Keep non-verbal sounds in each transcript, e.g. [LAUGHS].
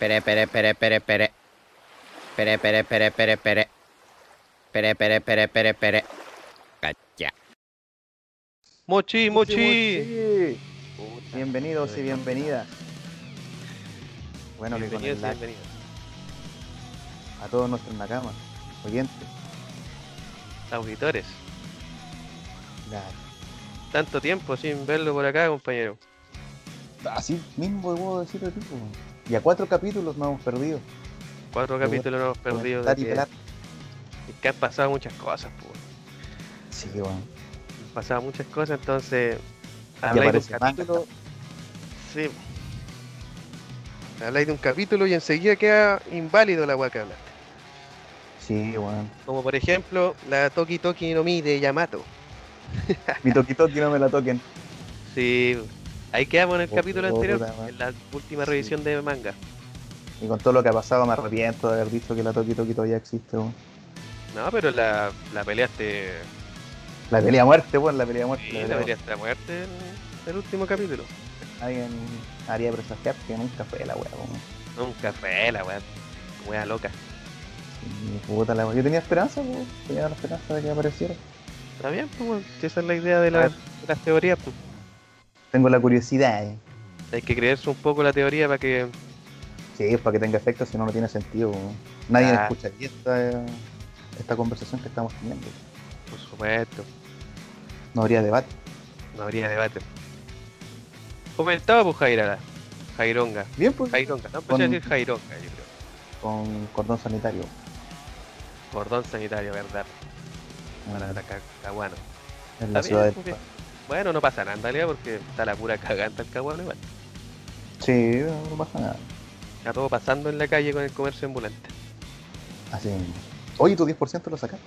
Pere, pere, pere, pere, pere. Pere, pere, pere, pere, pere. Pere, pere, pere, pere, pere. Cacha. Mochi, mochi. Bienvenidos y bienvenidas. Bueno, que con Bienvenidos el like bienvenidos. a todos nuestros nakamas, oyentes. Auditores. Ya, Tanto tiempo sin verlo por acá, compañero. Así mismo puedo decir de tipo. Y a cuatro capítulos nos hemos perdido. Cuatro capítulos no hemos perdido. De que, que han pasado muchas cosas, pues. Sí, bueno. Han pasado muchas cosas, entonces. Habláis de un manga capítulo. Sí. Habláis de un capítulo y enseguida queda inválido la hueá que hablaste. Sí, bueno. Como por ejemplo, la Toki Toki no Mi de Yamato. Mi toquitoki no me la toquen. Sí. Ahí quedamos en el Oh, capítulo puta, anterior, en la última Sí. revisión de manga. Y con todo lo que ha pasado me arrepiento de haber dicho que la toki toki todavía existe. weón. No, pero la, la peleaste. La pelea a muerte, bueno, la pelea a muerte. Sí, la la pelea a peleaste a muerte en el último capítulo. Alguien haría presagiar que nunca fue la wea, weón. Nunca fue la weá. Wea loca. Sí, puta la wea. Yo tenía esperanza, weón. Tenía la esperanza de que apareciera. Está bien, pues, weón, esa es la idea de, la- de las teorías, pues. Tengo la curiosidad, eh. Hay que creerse un poco la teoría para que. Sí, para que tenga efecto, si no, no tiene sentido. Nadie Ah. escucharía esta, esta conversación que estamos teniendo. Por supuesto, No habría debate. no habría debate. Comentaba, pues, Jairala. Jaironga. Bien, pues. Jaironga, no empecé Con- a decir Jaironga, yo creo. Con cordón sanitario. Cordón sanitario, ¿verdad? Para Mm, atacar Caguano. en la ciudad del Bueno, no pasa nada en realidad porque está la pura caganta el Caguano igual. Sí, no pasa nada. Está todo pasando en la calle con el comercio ambulante. Así mismo. Oye, tu 10% lo sacaste.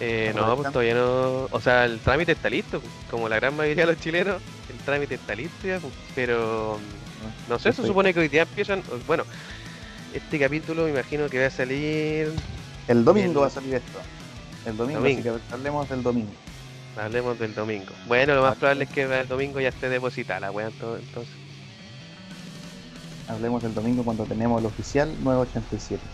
Eh, no, pues todavía no. O sea, el trámite está listo. pues, Como la gran mayoría de los chilenos, el trámite está listo ya. pues, Pero mm, no sé, se supone que hoy día empiezan. Bueno, este capítulo me imagino que va a salir. El domingo El- va a salir esto. El domingo, Domingo. así que hablemos del domingo. Hablemos del domingo. Bueno, lo más Ah, probable es que el domingo ya esté depositada la wea ento- entonces. Hablemos del domingo cuando tenemos el oficial 987.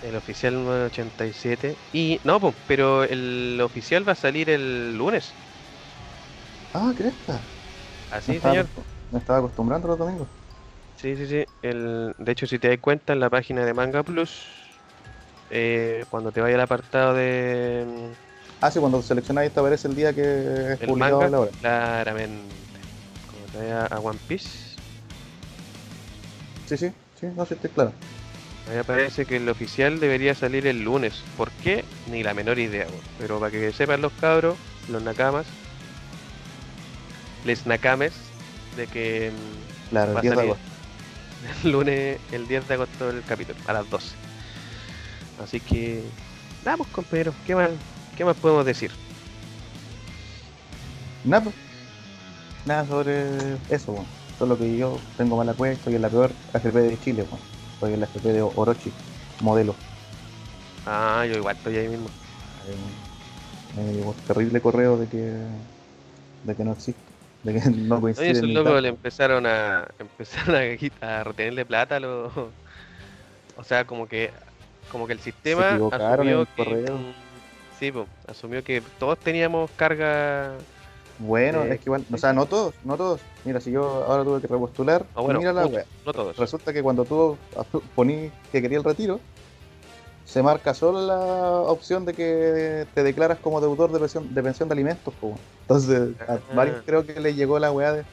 El oficial 987. Y no, pues, pero el oficial va a salir el lunes. Ah, cresta. Así, estaba, señor. Me estaba acostumbrando los domingos. Sí, sí, sí. El, de hecho, si te das cuenta, en la página de Manga Plus, eh, cuando te vaya al apartado de Ah, sí, cuando seleccionáis te aparece el día que es el publicado manga, la hora. claramente, como te vaya a One Piece, Sí, sí, sí, no sé, estoy claro. ahí aparece que el oficial debería salir el lunes. ¿Por qué? Ni la menor idea, weón. pero para que sepan los cabros, los nakamas, les nakames, de que mm, Claro, Va el a 10 de agosto. [LAUGHS] el lunes, el 10 de agosto el capítulo, a las 12. Así que, vamos compañeros, ¿qué más, qué más podemos decir? Nada, nada sobre eso, bueno. Solo que yo tengo mala cueva, estoy en la peor AFP de Chile, bueno. Estoy en la AFP de Orochi, modelo. Ah, yo igual estoy ahí mismo. Eh, Me llegó un terrible correo de que de que no existe, de que no coincide. Oye, esos locos le empezaron a [LAUGHS] empezaron a, retenerle plata a los o sea, como que como que el sistema asumió el que correo. Sí, asumió que todos teníamos carga Bueno, es que igual, o sea, no todos, no todos. Mira, si yo ahora tuve que repostular, o bueno, mira la muchos, wea. no todos. Resulta que cuando tú [LAUGHS] ponís que quería el retiro, se marca solo la opción de que te declaras como deudor de pensión de, pensión de alimentos. po. Entonces, a Ah. varios creo que les llegó la weá de,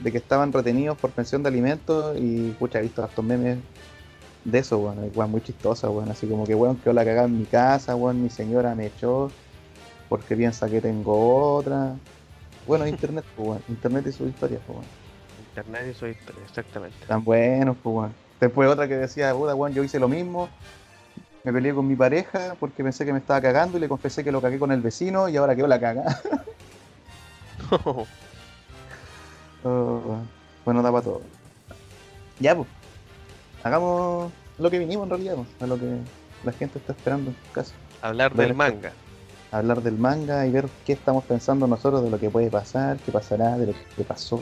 de que estaban retenidos por pensión de alimentos y, pucha, he visto hartos memes de eso, weón. Hay weas muy chistosas, weón. Así como que, weón, quedó la cagada en mi casa, weón, mi señora me echó porque piensa que tengo otra. Bueno, [LAUGHS] internet, pues, weón. Internet y sus historias, pues, weón. Internet y su historia, exactamente. Tan buenos, pues, weón. Después otra que decía, puta, weón, yo hice lo mismo. Me peleé con mi pareja porque pensé que me estaba cagando y le confesé que lo cagué con el vecino y ahora quedó la caga. [LAUGHS] [LAUGHS] Oh, weón. bueno, da para todo. Ya, pues. Hagamos lo que vinimos en realidad, pues, a lo que la gente está esperando en su casa. Hablar Ver del esto. manga. Hablar del manga y ver qué estamos pensando nosotros de lo que puede pasar, qué pasará, de lo que pasó.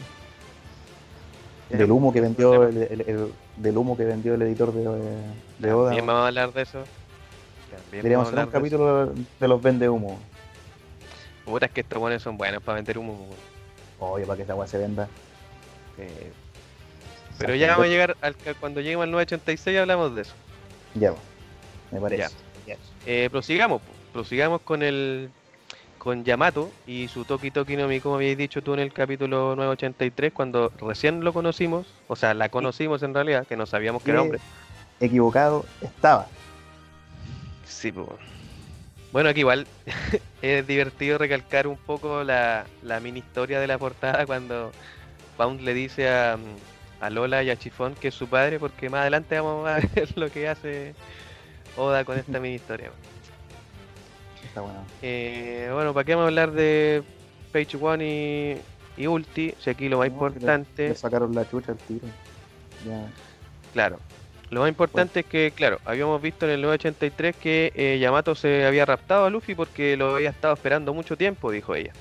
Del humo que pues, vendió el, el- el- del humo que vendió el editor de, de Oda. También vamos a hablar de eso. Deberíamos hacer un de capítulo de los vende humo. Puta, es que estos buenos son buenos para vender humo. weón. Obvio, para que esa weá se venda. Eh, pero ya vamos a llegar al cuando lleguemos al 986 hablamos de eso. Ya, me parece. Ya. Eh, prosigamos, prosigamos con el con Yamato y su Toki Toki no Mi, como habéis dicho tú en el capítulo 983, cuando recién lo conocimos, o sea, la conocimos en realidad, que no sabíamos que era Sí. hombre. Equivocado estaba. Sí, pues. Bueno, aquí igual [LAUGHS] es divertido recalcar un poco la, la mini historia de la portada cuando Pound le dice a, a Lola y a Chifón que es su padre, porque más adelante vamos a [LAUGHS] ver lo que hace Oda con esta mini historia. Está bueno. Eh, bueno, ¿para qué vamos a hablar de Page One y, y Ulti? Si aquí lo más No, que le- importante. Le sacaron la chucha al tiro. Ya. Claro. Lo más importante es que, claro, habíamos visto en el 983 que eh, Yamato se había raptado a Luffy porque lo había estado esperando mucho tiempo, dijo ella.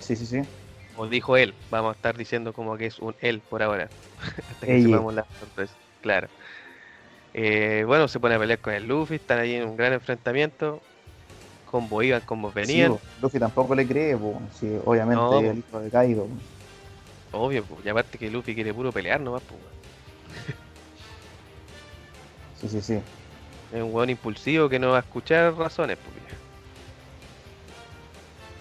Sí, sí, sí. O dijo él, vamos a estar diciendo como que es un él por ahora. [LAUGHS] Hasta que sepamos la sorpresa. Claro. Eh, bueno, se pone a pelear con el Luffy, están ahí en un gran enfrentamiento. Combos iban, combos venían. Sí, po. Luffy tampoco le cree, po. Sí, obviamente No, el hijo de Kaido. po. Obvio, pues, y aparte que Luffy quiere puro pelear nomás, pues. Sí, sí, sí. Es un weón impulsivo que no va a escuchar razones, pues.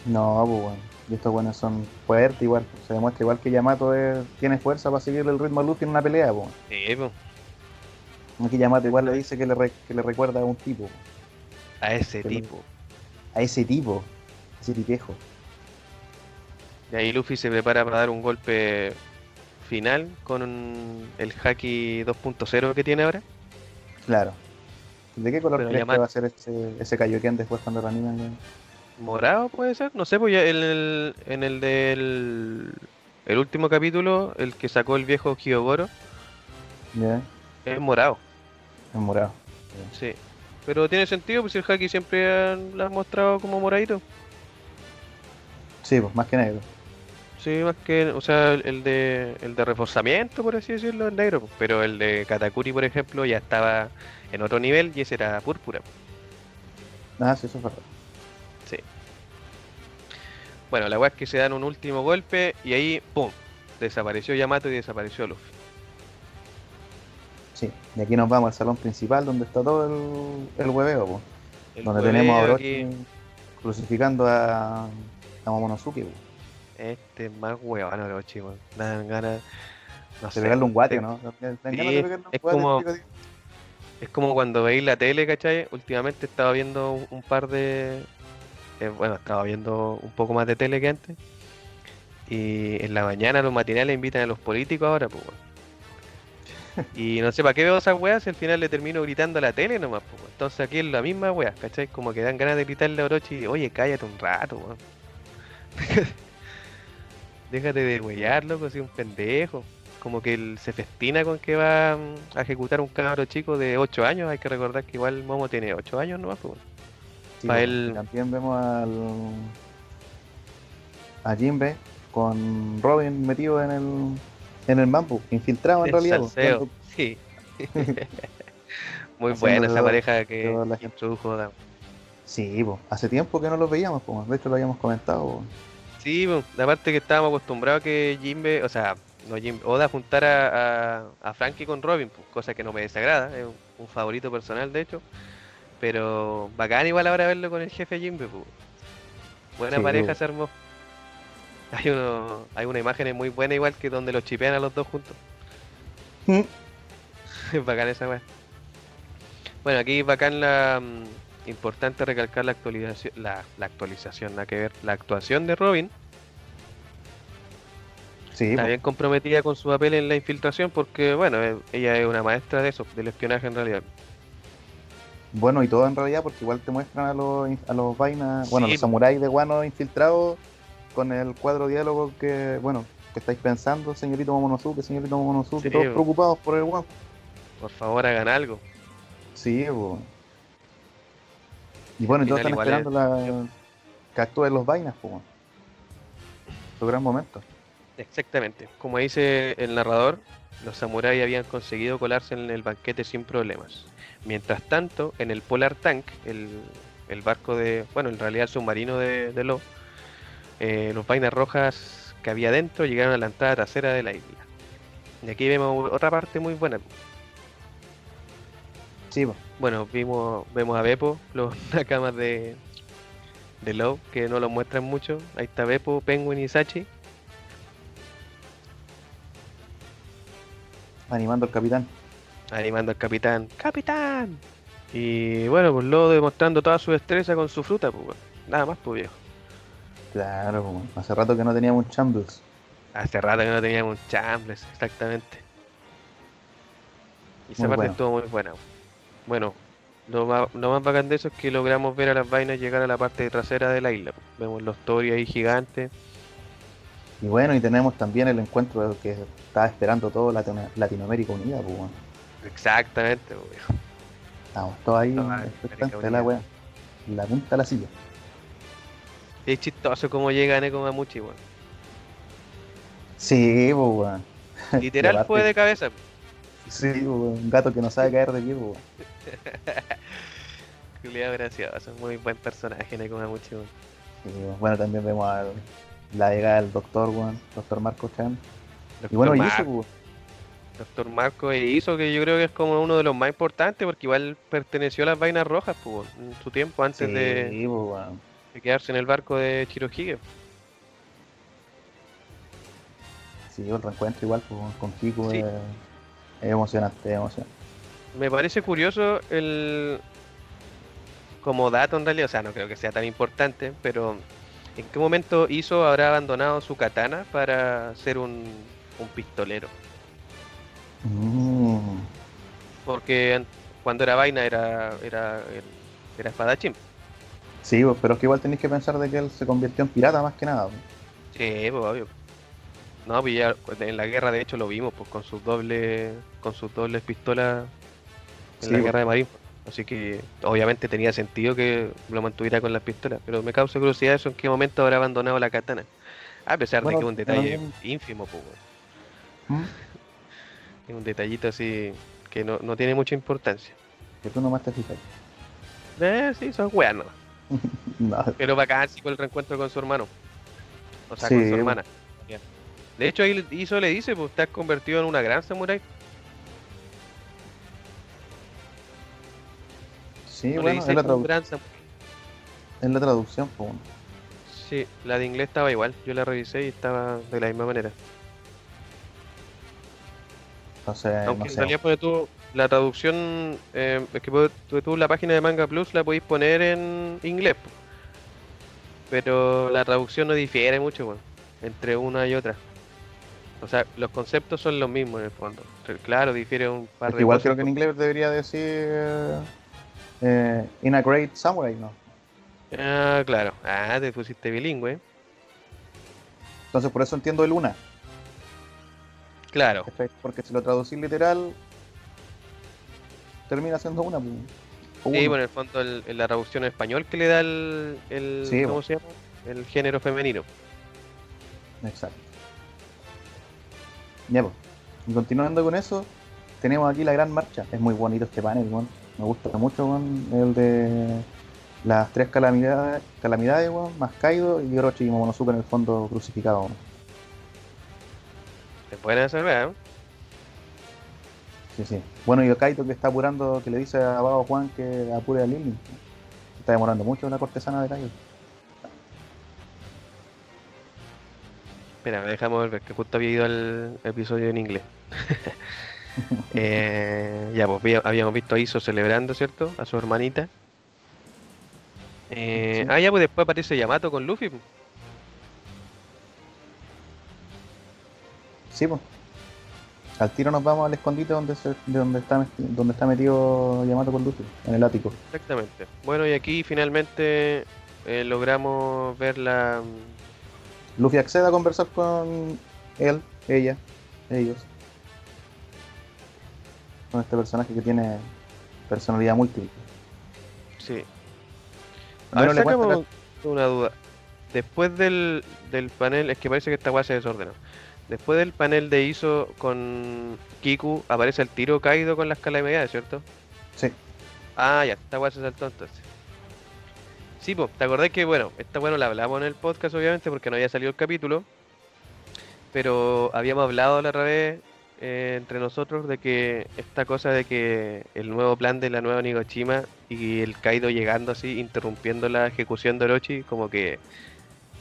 No, pues bueno. Y estos buenos son fuertes igual. Se demuestra igual que Yamato es- tiene fuerza para seguir el ritmo a Luffy en una pelea, po. Sí, pues, Aquí Yamato igual le dice que le, re- que le recuerda a un tipo. po. a ese Pero- tipo. A ese tipo. Ese tipejo. Y ahí Luffy se prepara para dar un golpe final con el Haki 2.0 que tiene ahora. Claro. ¿De qué color crees que va a ser ese, ese Kaioken después cuando lo? ¿Morado puede ser? No sé, pues ya en el, en el del el último capítulo, el que sacó el viejo Kyogoro, es morado, es morado. sí. Pero tiene sentido, pues si el Haki siempre lo han mostrado como moradito. Sí, pues más que negro. Sí, más que, o sea, el- el de, el de reforzamiento, por así decirlo, es negro. pues, Pero el de Katakuri, por ejemplo, ya estaba en otro nivel y ese era púrpura. Ah, sí, eso es verdad. Bueno, la weá es que se dan un último golpe y ahí, ¡pum! Desapareció Yamato y desapareció Luffy. Sí. Y aquí nos vamos al salón principal donde está todo el, el hueveo, pues. El donde hueveo tenemos a aquí, Orochi crucificando a, a Momonosuke, pues. Este es más huevón Orochi, weón. Dan ganas. No sé. pegarle un guate, te- ¿no? Es guate, como-. Es como cuando veis la tele, ¿cachai? Últimamente estaba viendo un, un par de. Eh, bueno, estaba viendo un poco más de tele que antes. Y en la mañana los matinales invitan a los políticos ahora, pues. [LAUGHS] Y no sé para qué veo esas weas si al final le termino gritando a la tele nomás, pues. Entonces aquí es la misma wea, ¿cachai? Como que dan ganas de gritarle a Orochi, oye, cállate un rato, weón. [LAUGHS] Déjate de huellar, loco, soy un pendejo. Como que él se festina con que va mm, a ejecutar un cabro chico de 8 años. Hay que recordar que igual Momo tiene 8 años nomás, pues. Sí, él- También vemos al. a Jinbe con Robin metido en el. en el mambo, infiltrado en El realidad. salseo, Sí. [LAUGHS] Muy buena esa pareja que toda la gente. introdujo. Sí, hace tiempo que no los veíamos, pues, de hecho lo habíamos comentado. pues. Sí, aparte que estábamos acostumbrados a que Jimbe, o sea, no Jimbe, Oda juntara a, a Frankie con Robin, pues, cosa que no me desagrada, es un, un favorito personal de hecho. Pero bacán igual ahora verlo con el jefe Jimbe, pues. Buena Sí, pareja pues. se armó. Hay, uno, hay una imagen muy buena igual que donde los chipean a los dos juntos. Es [LAUGHS] bacán esa weá. Bueno, aquí bacán la mm, importante recalcar la actualización, la, la actualización, nada que ver, la actuación de Robin. Sí, Está bien comprometida con su papel en la infiltración porque, bueno, eh, ella es una maestra de eso, del espionaje en realidad. Bueno y todo en realidad, porque igual te muestran a los, a los vainas, bueno, los samuráis de Guano infiltrados con el cuadro diálogo que, bueno, que estáis pensando, señorito Momonosuke, señorito Momonosuke, Sí, todos preocupados por el guapo. Por favor, hagan algo. Sí. Y bueno, y todos están esperando la... que actúen los vainas, pues. Su gran momento. Exactamente. Como dice el narrador, los samuráis habían conseguido colarse en el banquete sin problemas. Mientras tanto, en el Polar Tank, el, el barco de, bueno, en realidad el submarino de, de Lo, eh, los vainas rojas que había dentro llegaron a la entrada trasera de la isla. Y aquí vemos otra parte muy buena. Sí. Bueno, vimos, vemos a Beppo, los [LAUGHS] nakamas de, de Low, que no lo muestran mucho. Ahí está Beppo, Penguin y Sachi. animando al capitán. Animando al capitán. ¡Capitán! Y bueno, pues Low demostrando toda su destreza con su fruta, pues. Nada más, pues viejo. Claro, weón. hace rato que no teníamos Chambles. Hace rato que no teníamos un Chambles, exactamente. Y esa Muy parte bueno. estuvo muy buena. Bueno, lo más, lo más bacán de eso es que logramos ver a las vainas llegar a la parte trasera de la isla. pues. Vemos los Tori ahí gigantes. Y bueno, y tenemos también el encuentro que estaba esperando todo Latino- Latinoamérica Unida, pues, weón. Exactamente, viejo. Estamos todos ahí de la. La punta de la silla. Es chistoso cómo llega Neko Mamuchi, weón. Sí, weón. [LAUGHS] Literal fue de cabeza. Sí, weón. Un gato que no sabe caer de pie, weón. [LAUGHS] Julián gracioso, muy buen personaje Neko Mamuchi, weón. Sí, weón. bueno, también vemos al- la llegada del doctor, weón. Doctor Marco Chan. Y bueno, y Mar- eso, pues. Doctor Marco e hizo que yo creo que es como uno de los más importantes porque igual perteneció a las vainas rojas pues, en su tiempo antes Sí, de, pues, de quedarse en el barco de Chirohige. Sí, el reencuentro igual pues, con Kiko Sí. es, es emocionante, es emocionante. Me parece curioso el como dato en realidad, o sea, no creo que sea tan importante, pero ¿en qué momento Iso habrá abandonado su katana para ser un, un pistolero? Mm, Porque an- cuando era vaina era era era espadachín. Sí, pero es que igual tenéis que pensar de que él se convirtió en pirata más que nada. Sí, pues obvio. No, pues ya en la guerra de hecho lo vimos, pues con sus dobles, con sus dobles pistolas en Sí, la guerra de Marín. Así que obviamente tenía sentido que lo mantuviera con las pistolas, pero me causa curiosidad eso en qué momento habrá abandonado la katana. A pesar Bueno, de que es un detalle ínfimo, pues. ¿Mm? Es un detallito así que no, no tiene mucha importancia. Que tú nomás te fijas. Eh, sí, son weas, no. [LAUGHS] No, Pero bacán sí con el reencuentro con su hermano. O sea, Sí, con su hermana. De hecho, ahí Iso le dice, pues te has convertido en una gran samurai. sí, No bueno, es la, gran es la traducción, pues. Sí, la de inglés estaba igual. Yo la revisé y estaba de la misma manera. Entonces, Aunque no en realidad tú, la traducción, eh, es que tú, tú- tú la página de Manga Plus la podéis poner en inglés. po. Pero la traducción no difiere mucho, weón, entre una y otra. O sea, los conceptos son los mismos en el fondo. Claro, difiere un par Es de igual cosas, creo que en inglés debería decir eh, In a Great Samurai, ¿no? Ah, claro. Ah, te pusiste bilingüe. Entonces por eso entiendo el una. Claro. Porque si lo traducís literal, termina siendo una. Sí, bueno, en el fondo el- el- la traducción en español que le da el, el Sí, ¿cómo se llama? El género femenino. Exacto. Ya, pues. Y continuando con eso, tenemos aquí la gran marcha. Es muy bonito este panel, weón. Me gusta mucho, weón. El de las tres calamidades, calamidades weón, más Kaido y Orochi y Momonosuke en el fondo crucificado. Se pueden hacer, ¿verdad? Sí, sí. Bueno, y Kaito que está apurando, que le dice a Juan que apure a Lily. Se está demorando mucho la cortesana de Kaido. Espera, dejamos ver que justo había ido al episodio en inglés. [LAUGHS] Eh, ya, pues habíamos visto a Iso celebrando, ¿cierto? A su hermanita. Eh, Sí. Ah, ya, pues después aparece Yamato con Luffy. Sí, pues. Al tiro nos vamos al escondite donde se, de donde está donde está metido Yamato con Luffy, en el ático. Exactamente. Bueno, y aquí finalmente eh, logramos ver la. Luffy accede a conversar con él, ella, ellos. Con este personaje que tiene personalidad múltiple. Sí. A ver, sacamos una duda. Después del, del panel, es que parece que esta weá se desordenó. Después del panel de ISO con Kiku, aparece el tiro caído con las calamidades, ¿cierto? Sí. Ah, ya, esta weá se saltó entonces. Sí, pues, ¿te acordás que, bueno, esta bueno la hablamos en el podcast, obviamente, porque no había salido el capítulo. Pero habíamos hablado la otra vez eh, entre nosotros de que esta cosa de que el nuevo plan de la nueva Nigoshima y el Kaido llegando así, interrumpiendo la ejecución de Orochi, como que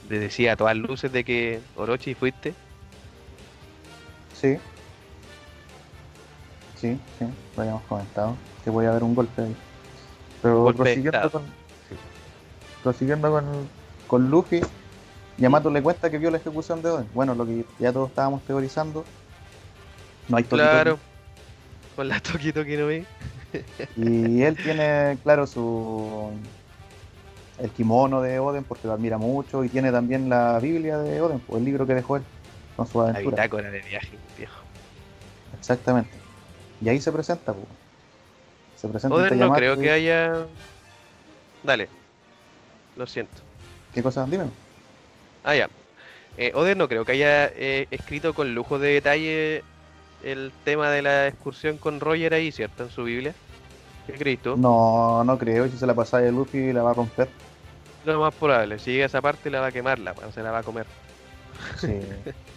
le decía a todas luces de que Orochi fuiste. Sí. Sí, sí, lo habíamos comentado. Que voy a haber un golpe ahí. Pero Golpe prosiguiendo con, sí. prosiguiendo con, con Luffy, Yamato le cuenta que vio la ejecución de Oden. Bueno, lo que ya todos estábamos teorizando. No hay Toki. Claro, con la Toki Toki no vi. Y él tiene, claro, su el kimono de Oden porque lo admira mucho y tiene también la Biblia de Oden, pues, el libro que dejó él con su La aventura. bitácora de viaje, viejo. Exactamente. Y ahí se presenta, pues. Se presenta este no creo y- que haya. Dale. Lo siento. ¿Qué cosa? Dime. Ah, ya. Eh, Oden no creo que haya eh, escrito con lujo de detalle el tema de la excursión con Roger ahí, ¿cierto? En su Biblia. ¿Qué crees tú? No, no creo. Si se la pasa de Luffy la va a romper. Lo más probable. Si llega a esa parte la va a quemar, la, se la va a comer. Sí. [LAUGHS]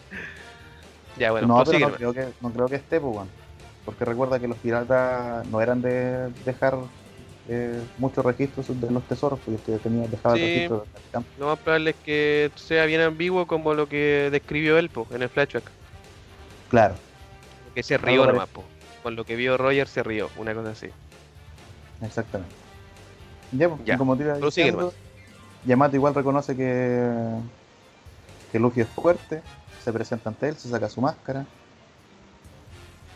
Ya, bueno, no, pero no creo, que, no creo que esté, pues. Porque recuerda que los piratas no eran de dejar eh, muchos registros de los tesoros, porque usted tenía dejaba el Sí. registro del campo. Lo más probable es que sea bien ambiguo como lo que describió él po, en el flashback. Claro. Que se rió Algo nomás, po. Con lo que vio Roger se rió, una cosa así. Exactamente. Ya, pues, Ya, como diciendo, Yamato igual reconoce que, que Luffy es fuerte, se presenta ante él, se saca su máscara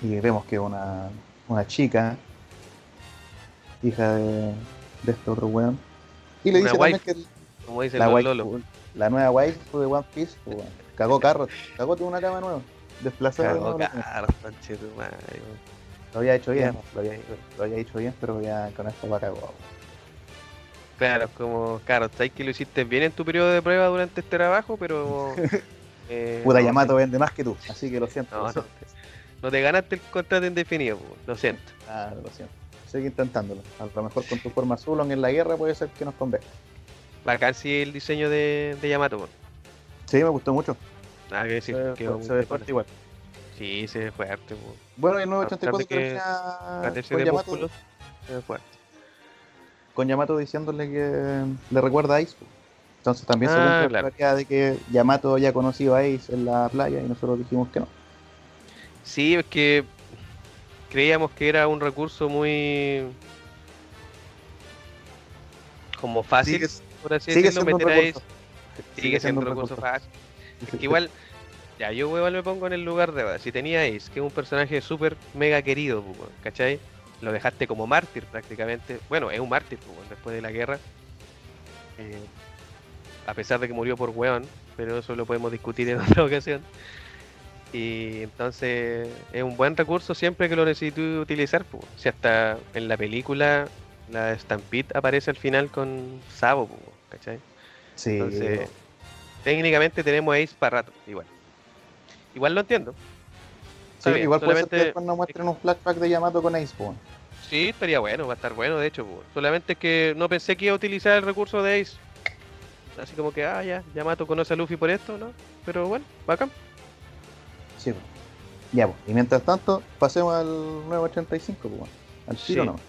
y vemos que una, una chica, hija de, de este otro weón, y le Una dice también que Como dice la, waifu, Lolo. la nueva waifu de One Piece pues, cagó carro, cagó toda una cama nueva, desplazada de Cagó weón. Lo había hecho bien, lo había, lo había hecho bien, pero ya con esto va cagado. Claro, como, claro, sabes que lo hiciste bien en tu periodo de prueba durante este trabajo, pero. [LAUGHS] eh, Puta Yamato vende más que tú, así que lo siento. No, lo no, siento. no te ganaste el contrato indefinido, po, lo siento. Ah, lo siento. Sigue intentándolo. A lo mejor con tu forma azul en la guerra puede ser que nos convenga. Bacán sí el diseño de, de Yamato, po. Sí, me gustó mucho. Nada que decir, se, quedó se ve fuerte igual. Sí, se ve fuerte, po. Bueno, el A pesar 984 de que termina Carece con de Yamato, músculos, se ve fuerte. con Yamato diciéndole que le recuerda a po. Entonces también se Ah, cumple claro. la de que Yamato había conocido a Ace en la playa y nosotros dijimos que no. Sí, es que creíamos que era un recurso muy. como fácil, Sigue, por así sigue decirlo, meter a. Ace. Sigue siendo un recurso fácil. Es que igual, ya yo igual me pongo en el lugar de. Si tenía Ace, que es un personaje súper mega querido, pues, ¿cachai? Lo dejaste como mártir prácticamente. Bueno, es un mártir pues, después de la guerra. Eh, a pesar de que murió por weón, pero eso lo podemos discutir en [LAUGHS] otra ocasión. Y entonces es un buen recurso siempre que lo necesito utilizar. Pues. Si hasta en la película la Stampede aparece al final con Sabo, pues, ¿cachai? Sí, Entonces, técnicamente tenemos Ace para rato, igual. Igual lo entiendo. Sí, bien, igual puede ser que nos muestren un flashback de Yamato con Ace. po. Sí, estaría bueno, va a estar bueno, de hecho. pues. Solamente que no pensé que iba a utilizar el recurso de Ace. Así como que, ah, ya, Yamato conoce a Luffy por esto, ¿no? Pero bueno, bacán. Sí. Ya, pues. Y mientras tanto, pasemos al 985, pues, al tiro Sí. nomás.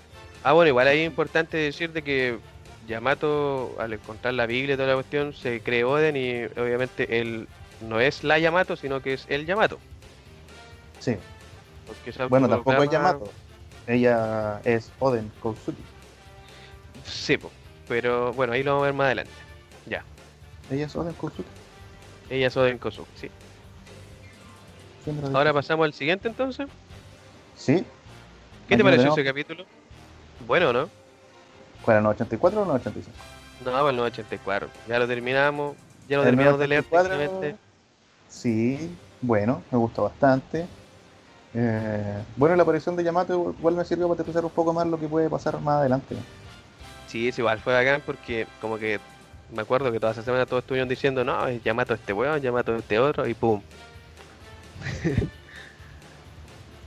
Ah, bueno, igual ahí es importante decir de que Yamato, al encontrar la Biblia y toda la cuestión, se cree Oden y obviamente él no es la Yamato, sino que es el Yamato. Sí. Bueno, tampoco es Yamato. Ella es Oden Kosuki. Sí, pero bueno, ahí lo vamos a ver más adelante. Ya, Ella es Oden Kosuki. ella es Oden Kosuke, sí. ¿Quién me lo Ahora pasamos al siguiente entonces. Sí. ¿Qué te pareció ese capítulo? Bueno, ¿no? ¿Cuál era el 984 o el 985? No, el 984. Ya lo terminamos. Ya lo El terminamos de leer 984, técnicamente. Sí, bueno, me gustó bastante. Eh, bueno, la aparición de Yamato igual me sirvió para aterrizar un poco más lo que puede pasar más adelante. Sí, es igual, fue bacán porque como que me acuerdo que toda esa semana todos estuvieron diciendo, no, es Yamato este weón, Yamato este otro, y pum. [LAUGHS]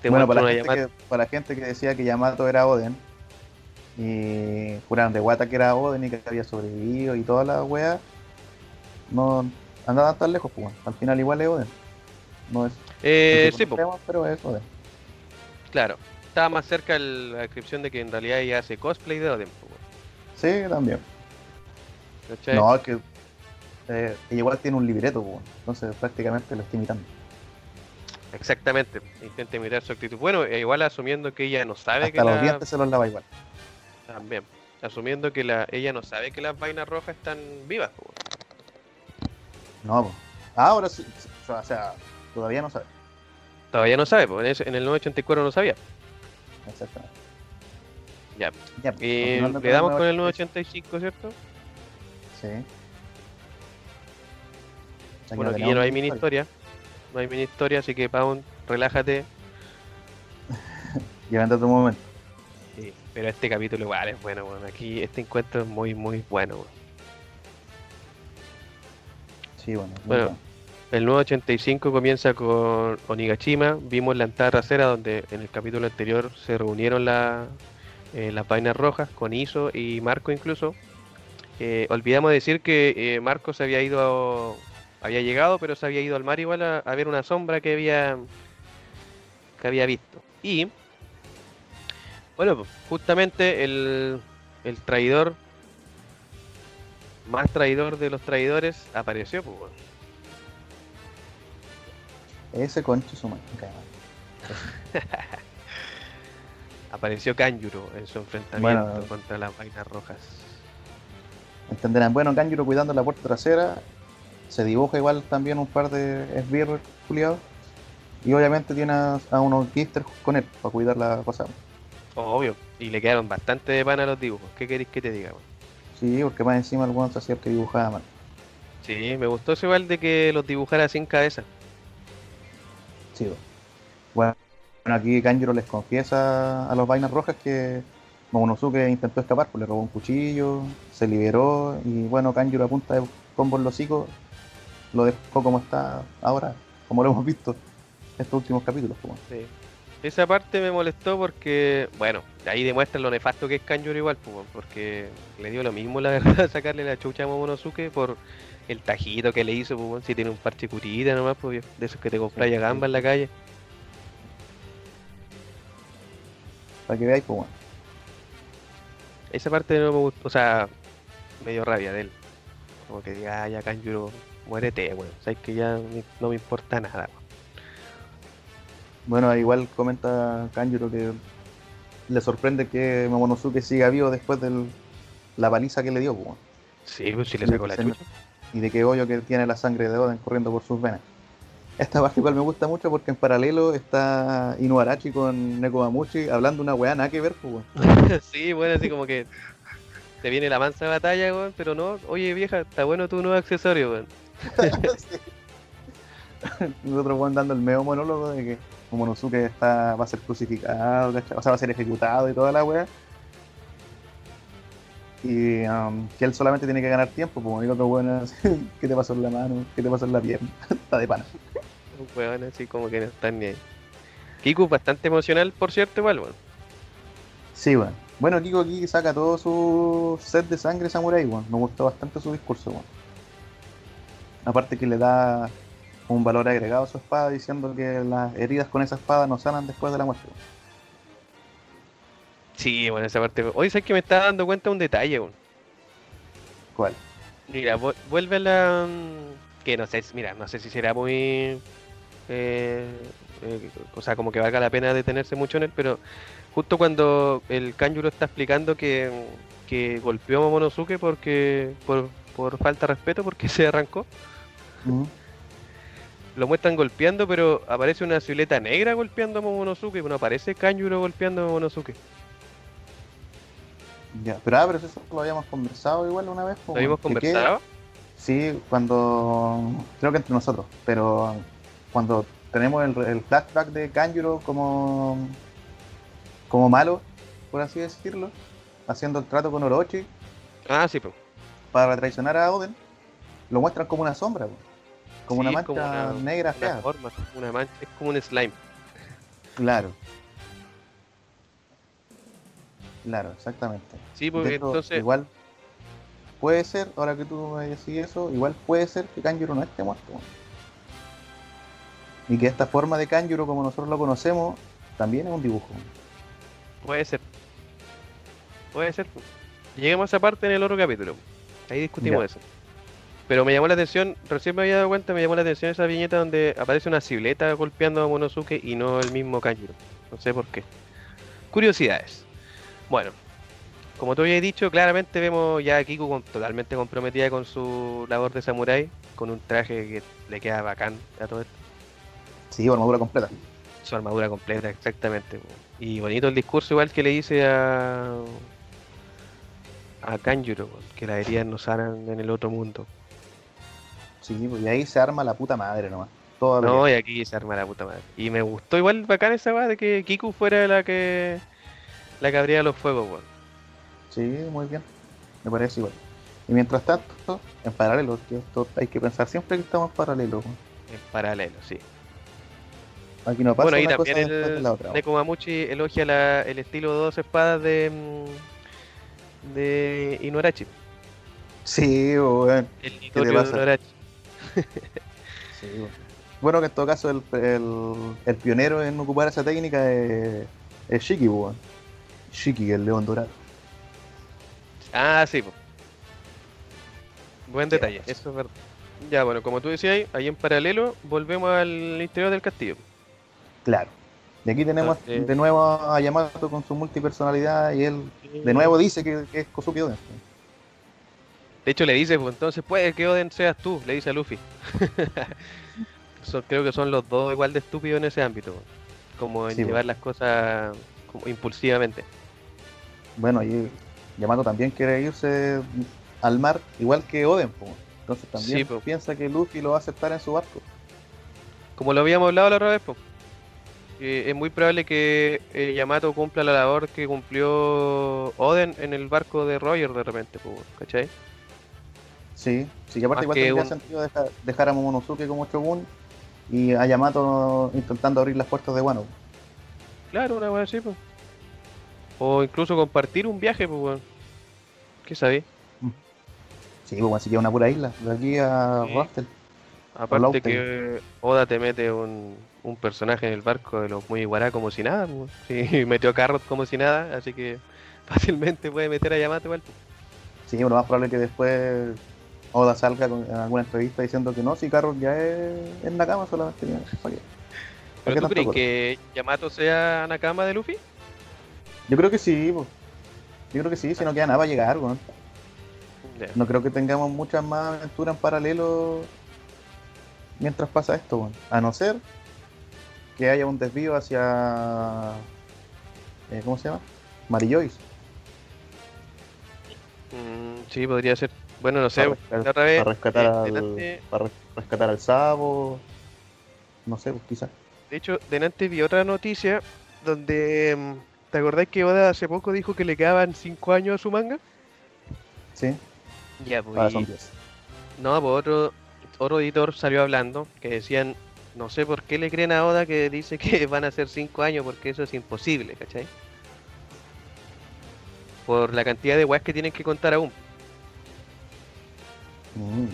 Te bueno, para la, gente que, para la gente que decía que Yamato era Oden, y juraron de guata que era Oden y que había sobrevivido y toda la wea, no andaban tan lejos, pues. Al final igual es Oden. No es Eh, que sí, conocemos, pero es Oden. claro. Estaba más cerca el- la descripción de que en realidad ella hace cosplay de Oden. weón. Sí, también. ¿Cachai? No, es que eh, ella igual tiene un libreto, pues. Entonces prácticamente lo está imitando. Exactamente. Intenta mirar su actitud. Bueno, e igual asumiendo que ella no sabe que Hasta los la... dientes se los lava igual. También. Asumiendo que la... ella no sabe que las vainas rojas están vivas. weón. No, pues. Ahora sí, o sea, todavía no sabe. Todavía no sabe, pues en, el 984 no sabía. Exactamente. Ya. Ya, pues, Eh, continuando le damos con el 985. 985, ¿cierto? Sí. Bueno, no aquí ya no hay mini historia. No hay mini historia, así que Paun, relájate. [LAUGHS] Llévate tu momento. Sí, pero este capítulo igual es bueno, bueno. Aquí este encuentro es muy, muy bueno. Sí, bueno. Bueno. El 985 comienza con Onigashima. Vimos la entrada trasera donde en el capítulo anterior se reunieron la- eh, las vainas rojas con Iso y Marco incluso. Eh, olvidamos decir que eh, Marco se había ido, a- había llegado, pero se había ido al mar igual a, a ver una sombra que había, que había visto. Y, bueno, pues, justamente el, el traidor, más traidor de los traidores, apareció. Pues, weón. Ese concho su. [LAUGHS] Apareció Kanjuro en su enfrentamiento Bueno. contra las vainas rojas. Entenderán. Bueno, Kanjuro cuidando la puerta trasera. Se dibuja igual también un par de esbirros culiados. Y obviamente tiene a, a unos gifters con él para cuidar la cosa. Obvio. Y le quedaron bastante de pan a los dibujos. ¿Qué queréis que te diga? Sí, porque más encima el se hacía el que dibujaba mal. Sí, me gustó eso igual de que los dibujara sin cabeza. Sí, bueno. Bueno, aquí Kanjuro les confiesa a los vainas rojas que Momonosuke intentó escapar, pues le robó un cuchillo, se liberó y bueno, Kanjuro a punta de combo en los hocicos lo dejó como está ahora, como lo hemos visto estos últimos capítulos. Pues. Sí. Esa parte me molestó porque, bueno, ahí demuestra lo nefasto que es Kanjuro igual, pues, porque le dio lo mismo, la [LAUGHS] verdad, sacarle la chucha a Momonosuke por el tajito que le hizo, pues, si tiene un parche curita nomás, pues, de esos que te compras a gamba en la calle. Para que veáis, pues bueno. Esa parte no me gustó, o sea, me dio rabia de él. Como que diga, ah, ya Kanjuro, muérete, weón. Sabes que ya no me importa nada, weón. Bueno, igual comenta Kanjuro que le sorprende que Momonosuke siga vivo después de la paliza que le dio, bueno. Sí, pues si le sacó la chucha. y de que hoyo que tiene la sangre de Oden corriendo por sus venas. Esta parte igual me gusta mucho porque en paralelo está Inuarashi con Nekomamushi hablando una weá nada que ver, pues, weón. [LAUGHS] sí, bueno, así como que te viene la mansa batalla, weón, pero no, oye vieja, está bueno tu nuevo accesorio, weón. [LAUGHS] Nosotros weón dando el medio monólogo de que Momonosuke está, va a ser crucificado, o sea, va a ser ejecutado y toda la weá. Y um, que él solamente tiene que ganar tiempo, como otro weón es, [LAUGHS] ¿qué te pasó en la mano? ¿Qué te pasó en la pierna? está de pana. Un weón así como que no están ni ahí. Kiku bastante emocional, por cierto, igual, weón. Sí, weón. Bueno, Kiko aquí saca todo su set de sangre samurai, weón. Me gustó bastante su discurso, weón. Aparte que le da un valor agregado a su espada diciendo que las heridas con esa espada no sanan después de la muerte. weón. Sí, bueno, esa parte. Hoy sabes que me estaba dando cuenta de un detalle, weón. ¿Cuál? Mira, vu- vuelve a la. mm, Que no sé, mira, no sé si será muy. Eh, eh, o sea, como que valga la pena detenerse mucho en él, pero justo cuando el Kanjuro está explicando que, que golpeó a Momonosuke porque por, por falta de respeto, porque [LAUGHS] se arrancó, lo muestran golpeando, pero aparece una silueta negra golpeando a Momonosuke, no aparece Kanjuro golpeando a Momonosuke. Ya, pero, ah, pero eso lo habíamos conversado igual una vez. ¿Lo habíamos. Que- que- conversado? Sí, cuando. Creo que entre nosotros, pero cuando tenemos el, el flashback de Kanjuro como. como malo, por así decirlo, haciendo el trato con Orochi Ah, sí, pues. para traicionar a Oden, lo muestran como una sombra. Como Sí, una como mancha una- negra Una fea. forma, una mancha, es como un slime. Claro. Claro, exactamente. Sí, porque entonces. Igual puede ser, ahora que tú me decís eso, igual puede ser que Kanjuro no esté muerto. Y que esta forma de Kanjuro, como nosotros lo conocemos, también es un dibujo. Puede ser. Puede ser. Lleguemos a esa parte en el otro capítulo. Ahí discutimos Ya. eso. Pero me llamó la atención, recién me había dado cuenta, me llamó la atención esa viñeta donde aparece una silueta golpeando a Monosuke y no el mismo Kanjuro. No sé por qué. Curiosidades. Bueno, como tú habías dicho, claramente vemos ya a Kiku con- totalmente comprometida con su labor de samurái, con un traje que le queda bacán a todo esto. Sí, armadura completa. Su armadura completa, exactamente. Y bonito el discurso igual que le hice a a Kanjuro, que las heridas no sanan en el otro mundo. Sí, pues, y ahí se arma la puta madre nomás. Toda No, y aquí se arma la puta madre. Y me gustó igual bacán esa weá de que Kiku fuera la que la que abría los fuegos, weón. Sí, muy bien. Me parece igual. Y mientras tanto, en paralelo, esto hay que pensar siempre que estamos en paralelo. En paralelo, sí. Aquí no pasa Bueno, cosa también el la otra. weón. Nekomamuchi elogia la- el estilo de dos espadas de mm, de Inuarashi. Sí, weón. El Nitorio de pasa? Inuarashi. [LAUGHS] Sí, bueno. Bueno, que en todo caso el, el, el pionero en ocupar esa técnica es, es Shiki, pues, weón. Shiki, el león dorado. Ah, sí. po. Buen detalle, pues. eso es verdad. Ya, bueno, como tú decías, ahí en paralelo volvemos al interior del castillo. Claro. Y aquí tenemos Entonces- de nuevo a Yamato con su multipersonalidad y él de nuevo dice que, que es Kosuke Oden. De hecho, le dice, pues entonces puede que Oden seas tú, le dice a Luffy. [LAUGHS] Son- creo que son los dos igual de estúpidos en ese ámbito. Como en Sí, llevar las cosas como impulsivamente. Bueno, y Yamato también quiere irse al mar igual que Oden, pues. Entonces también Sí, pues. piensa que Luffy lo va a aceptar en su barco. Como lo habíamos hablado la otra vez, pues. Es muy probable que eh, Yamato cumpla la labor que cumplió Oden en el barco de Roger de repente, pues, ¿cachai? Sí, sí, que aparte igual tendría un- sentido dejar, dejar a Momonosuke como Shogun y a Yamato intentando abrir las puertas de Wano. Claro, una wea así, pues. O incluso compartir un viaje, pues, weón. ¿Qué sabéis? Sí, pues así que una pura isla, de aquí a Sí. Raftel. Aparte que Oda te mete un, un personaje en el barco de los muy iguará como si nada, pues. Sí, [LAUGHS] metió a Carrot como si nada, así que [LAUGHS] fácilmente puede meter a Yamato igual. pues. Sí, lo más probable es que después Oda salga con- en alguna entrevista diciendo que no, si Carlos ya es en Nakama solamente. ¿para qué? ¿Para ¿Pero tú crees que Yamato sea Nakama de Luffy? Yo creo que sí, pues. Yo creo que sí, si no queda nada para llegar, weón. Ya. No creo que tengamos muchas más aventuras en paralelo mientras pasa esto. A no ser que haya un desvío hacia. eh, ¿Cómo se llama? Marillois. Mm, sí, podría ser. Bueno, no sé, Para rescatar- otra vez. para rescatar, eh, al, delante- para res- rescatar al sapo. No sé, pues quizás. de hecho, delante vi otra noticia donde. mm, ¿Te acordás que Oda hace poco dijo que le quedaban 5 años a su manga? Sí, Ya, pues. ahora y- son 10. No, pues otro, otro editor salió hablando que decían, no sé por qué le creen a Oda que dice que [LAUGHS] van a ser 5 años porque eso es imposible, ¿cachai? Por la cantidad de weas que tienen que contar aún. Mm.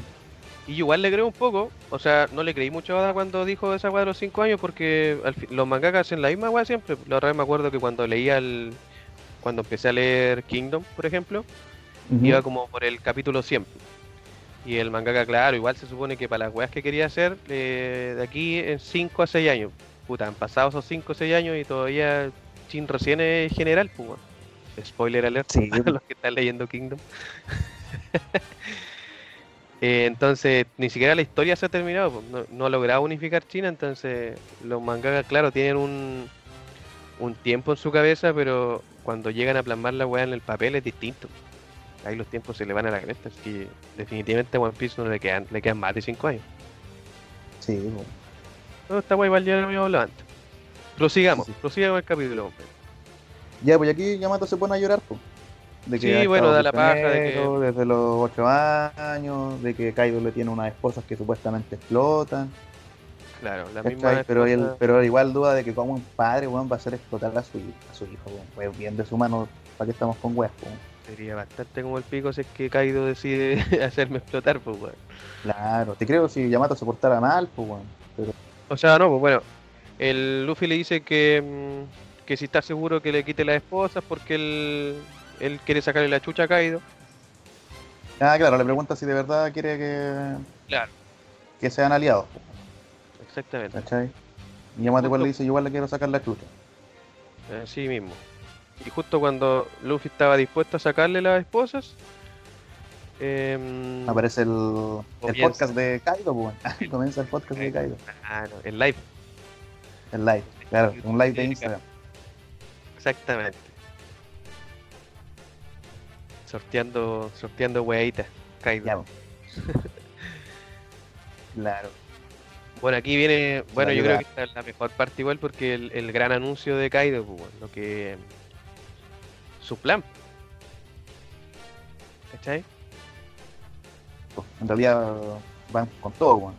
Y igual le creo un poco, o sea, no le creí mucho a Oda cuando dijo esa wea de los 5 años porque al los mangakas hacen la misma wea siempre. La otra vez me acuerdo que cuando leía el... Cuando empecé a leer Kingdom, por ejemplo, iba como por el capítulo 100. Y el mangaka, claro, igual se supone que para las weas que quería hacer, eh, de aquí en 5 a 6 años. Puta, han pasado esos 5 o 6 años y todavía Chin recién es general, pues weón. Spoiler alert Sí. [LAUGHS] a los que están leyendo Kingdom. [LAUGHS] Eh, entonces, ni siquiera la historia se ha terminado, pues, no, no ha logrado unificar China, entonces los mangakas, claro, tienen un, un tiempo en su cabeza, pero cuando llegan a plasmar la weá en el papel es distinto. Ahí los tiempos se le van a la cresta, así que definitivamente a One Piece no le quedan, le quedan más de 5 años. Sí, pues. No, esta igual ya lo habíamos hablado antes. Prosigamos, Sí, sí. prosigamos el capítulo, hombre. Ya, pues aquí Yamato se pone a llorar, pues. De Sí, ha bueno, da la paja de que- desde los 8 años, de que Kaido le tiene unas esposas que supuestamente explotan. Claro, la misma Pero, él, pero igual duda de que como un padre weón, va a hacer explotar a su, a su hijo. weón. Pues bien de su mano, ¿para qué estamos con weas? weón? Sería bastante como el pico si es que Kaido decide [LAUGHS] hacerme explotar, pues weón. Claro, te creo si Yamato se portara mal, pues weón. Pero O sea, no, pues bueno, el Luffy le dice que, mm, que si está seguro que le quite las esposas porque él, él quiere sacarle la chucha a Kaido. Ah, claro, le pregunta si de verdad quiere que, Claro. que sean aliados, pues, Exactamente, ¿cachai? Y Yamato igual le dice, yo igual le quiero sacar la chucha. así mismo. Y justo cuando Luffy estaba dispuesto a sacarle las esposas, em, Aparece el, el podcast de Kaido, pues. [LAUGHS] Comienza el podcast de Kaido. ah, no, el live, El live, claro, un live de Instagram. exactamente. Sorteando, sorteando weitas, Kaido. Ya, po. [LAUGHS] Claro. Bueno, aquí viene, bueno, yo creo que esta es la mejor parte igual porque el, el gran anuncio de Kaido, pues, bueno, lo que su plan. ¿Cachai? Pues, En realidad van con todo, weón.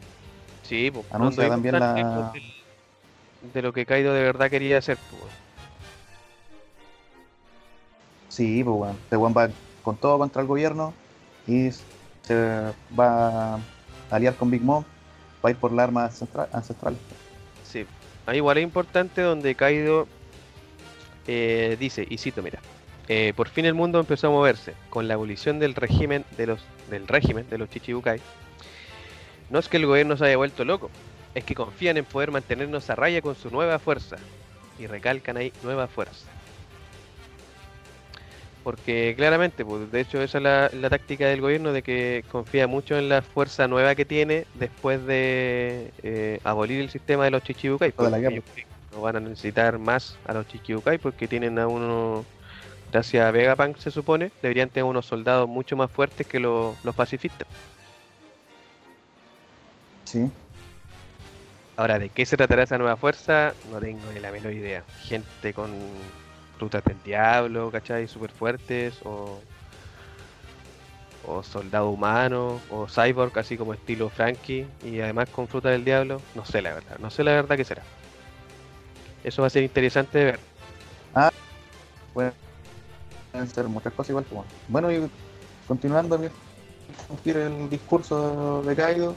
Sí, pues Anuncia también la- del- de lo que Kaido de verdad quería hacer, pues. Sí, pues weón. Este weón va con todo contra el gobierno y se va a aliar con Big Mom para ir por las armas ancestra- ancestrales. Sí. Ahí igual es importante donde Kaido eh, dice, y cito, mira, eh, por fin el mundo empezó a moverse con la abolición del régimen de los del régimen de los Chichibukai. No es que el gobierno se haya vuelto loco, es que confían en poder mantenernos a raya con su nueva fuerza. Y recalcan ahí nueva fuerza. Porque claramente, pues, de hecho esa es la, la táctica del gobierno de que confía mucho en la fuerza nueva que tiene después de eh, abolir el sistema de los creen que no van a necesitar más a los Chichibukai porque tienen a uno, gracias a Vegapunk se supone, deberían tener unos soldados mucho más fuertes que los- los pacifistas. Sí. Ahora, ¿de qué se tratará esa nueva fuerza? No tengo ni la menor idea. Gente con rutas del diablo, ¿cachai? Súper fuertes, o, o soldado humano, o cyborg, así como estilo Frankie, y además con fruta del diablo. No sé la verdad, no sé la verdad qué será. Eso va a ser interesante de ver. Pueden ser muchas cosas igual. pues, weón. Bueno, y continuando el discurso de Kaido,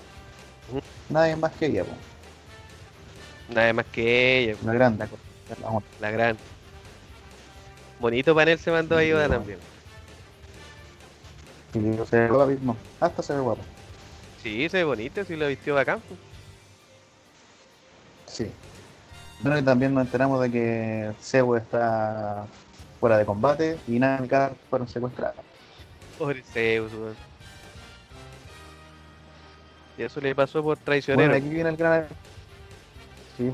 Ujú. nadie más que ella, pues. Nada más que ella, la grande. La gran. Bonito panel se mandó ahí Sí, Oda bueno. también. Y se ve guapa, no, hasta se ve guapa. Sí, se ve bonito, sí lo vistió bacán. pues. Sí. Bueno, y también nos enteramos de que Zeus está fuera de combate y Nami y Car fueron secuestradas. Pobre Zeus, weón. Y eso le pasó por traicionero. aquí viene el gran. Sí,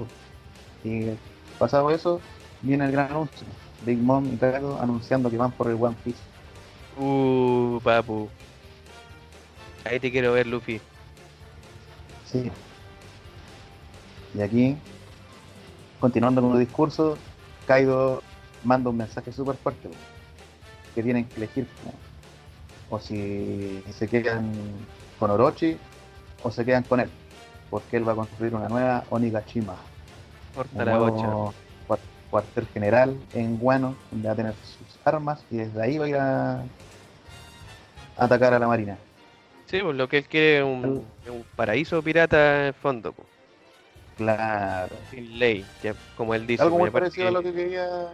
y pasado eso, viene el gran anuncio. Big Mom y Kaido anunciando que van por el One Piece. Uh, papu. Ahí te quiero ver, Luffy. Sí. Y aquí, continuando con el discurso, Kaido manda un mensaje súper fuerte, que tienen que elegir o si se quedan con Orochi o se quedan con él, porque él va a construir una nueva Onigashima, un cuartel general en Guano, donde va a tener sus armas y desde ahí va a ir a atacar a la marina. Sí, pues lo que él quiere es un, un paraíso pirata en el fondo, pues. Claro. Sin ley, ya, como él dice. Algo muy pues, aparte parecido a lo que quería,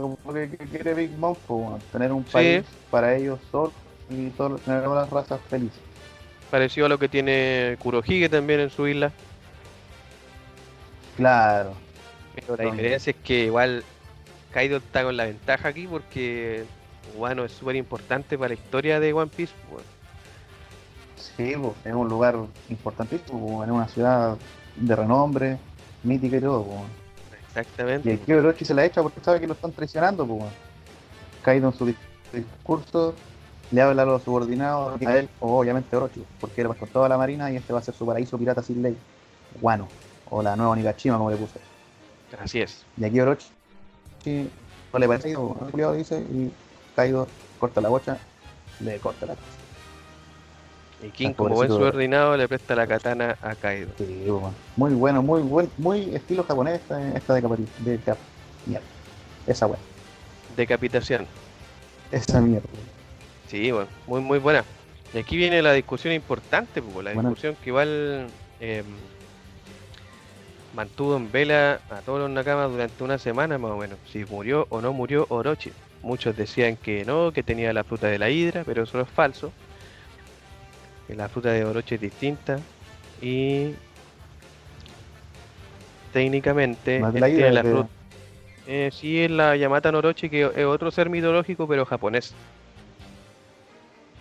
como lo que que quiere Big Mom, pues, bueno, tener un Sí. país para ellos solos y todo- tener todas las razas felices. Parecido a lo que tiene Kurohige también en su isla. Claro, Pero la diferencia es que igual Kaido está con la ventaja aquí porque Wano es súper importante para la historia de One Piece. pues. sí, pues, es un lugar importantísimo, pues, en una ciudad de renombre, mítica y todo. pues. Y Exactamente. el Kyo Orochi se la echa porque sabe que lo están traicionando. Pues, bueno. Kaido en su dis- discurso le habla a los subordinados a él, o obviamente Orochi, porque él va con toda la marina y este va a ser su paraíso pirata sin ley, Guano, o la nueva Onigashima como le puse. Así es. Y aquí Orochi no le parece, el dice, y Kaido corta la bocha, le corta la cabeza. Y King, como buen subordinado, le presta la katana a Kaido. Sí. Muy bueno, muy buen, muy estilo japonés esta, esta de cap. Mierda. Esa weá. Decapitación. Esa mierda. Sí, bueno, muy muy buena. Y aquí viene la discusión importante, pues, la discusión que igual em, mantuvo en vela a todos los Nakamas durante una semana más o menos, si murió o no murió Orochi. Muchos decían que no, que tenía la fruta de la hidra, pero eso es falso. Que la fruta de Orochi es distinta y técnicamente él tiene hidra, la fruta. Eh, sí, es la Yamata Norochi, que es otro ser mitológico, pero japonés.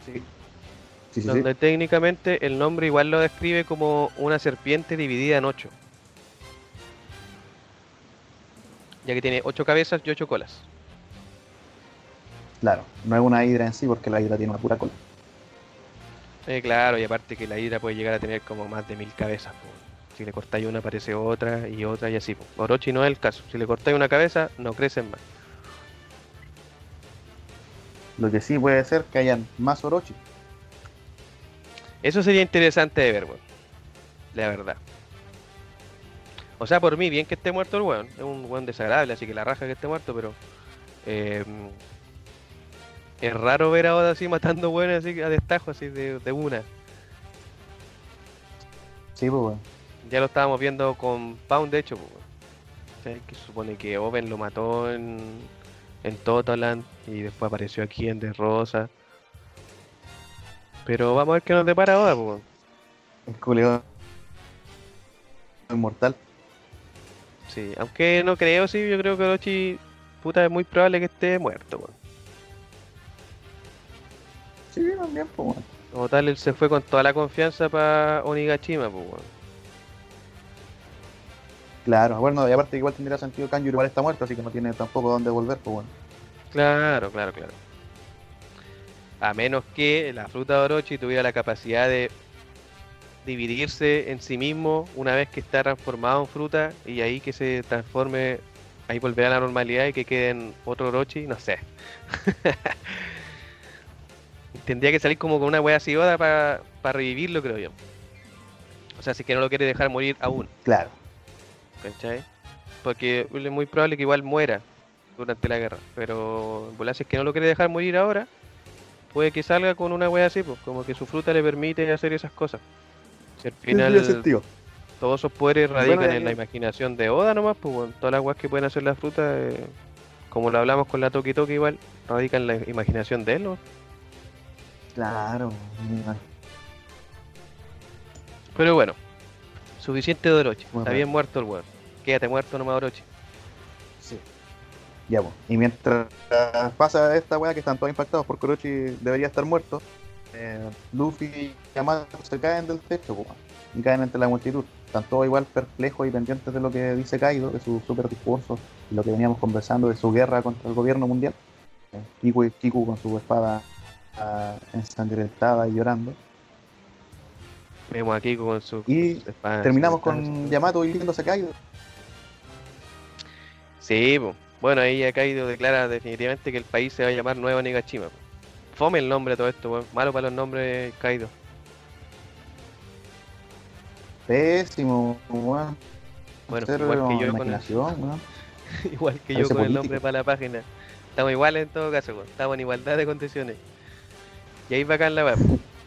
Sí. Sí, sí, sí. donde técnicamente el nombre igual lo describe como una serpiente dividida en ocho. Ya que tiene ocho cabezas y ocho colas. Claro, no es una hidra en sí porque la hidra tiene una pura cola. Eh, claro, y aparte que la hidra puede llegar a tener como más de mil cabezas. po. Si le cortáis una aparece otra y otra y así. po. Orochi no es el caso. Si le cortáis una cabeza, no crecen más. Lo que sí puede ser que hayan más Orochi. Eso sería interesante de ver, weón. La verdad. O sea, por mí, bien que esté muerto el weón. Es un weón desagradable, así que la raja que esté muerto, pero. eh, es raro ver a Oda así matando weones así a destajo, así de, de una. Sí, pues weón. Ya lo estábamos viendo con Pound, de hecho, pues. ¿Cachai? Que supone que Oven lo mató en, en Totaland y después apareció aquí en De Rosa. Pero vamos a ver qué nos depara Oda, pues. weón. El culeado inmortal. Sí, aunque no creo, sí, yo creo que Orochi, puta, es muy probable que esté muerto, weón. Sí, también, pues weón. Como tal, él se fue con toda la confianza para Onigashima, pues, weón. Claro, bueno, y aparte igual tendría sentido Kanjuro igual está muerto, así que no tiene tampoco dónde volver, pues bueno. Claro, claro, claro. A menos que la fruta de Orochi tuviera la capacidad de dividirse en sí mismo una vez que está transformado en fruta y ahí que se transforme, ahí volverá a la normalidad y que quede en otro Orochi, no sé. [LAUGHS] Tendría que salir como con una wea así Oda para revivirlo, creo yo. O sea, si es que no lo quiere dejar morir aún. Claro. ¿cachai? Porque es muy probable que igual muera durante la guerra, pero en volar, si es que no lo quiere dejar morir ahora, puede que salga con una wea así, pues, como que su fruta le permite hacer esas cosas. Si al final todos esos poderes radican Bueno, en la eh, imaginación de Oda nomás, pues bueno, todas las weas que pueden hacer las frutas, eh, como lo hablamos con la Toki Toki igual, radican en la imaginación de él, ¿no? Claro. mira. Pero bueno, suficiente de Orochi, Bueno. está bien muerto el weón. Quédate muerto nomás Orochi. Sí. Ya, pues. Y mientras pasa esta weá que están todos impactados porque Orochi debería estar muerto, eh, Luffy y Yamato se caen del techo, pues, y caen entre la multitud. Están todos igual perplejos y pendientes de lo que dice Kaido, de su super discurso, y lo que veníamos conversando de su guerra contra el gobierno mundial. Eh, Kiku, y- Kiku con su espada ensangrentada y llorando. Vemos aquí con su... Y espada terminamos con Yamato hiriéndose a Kaido. Sí, po. bueno, ahí ya Kaido declara definitivamente que el país se va a llamar Nueva Nigashima. po. Fome el nombre de todo esto. Malo para los nombres, Kaido. Pésimo, weón. Bueno, igual que yo con el, [LAUGHS] igual que yo con el nombre para la página. Estamos iguales en todo caso. Estamos en igualdad de condiciones. Y ahí bacán la web.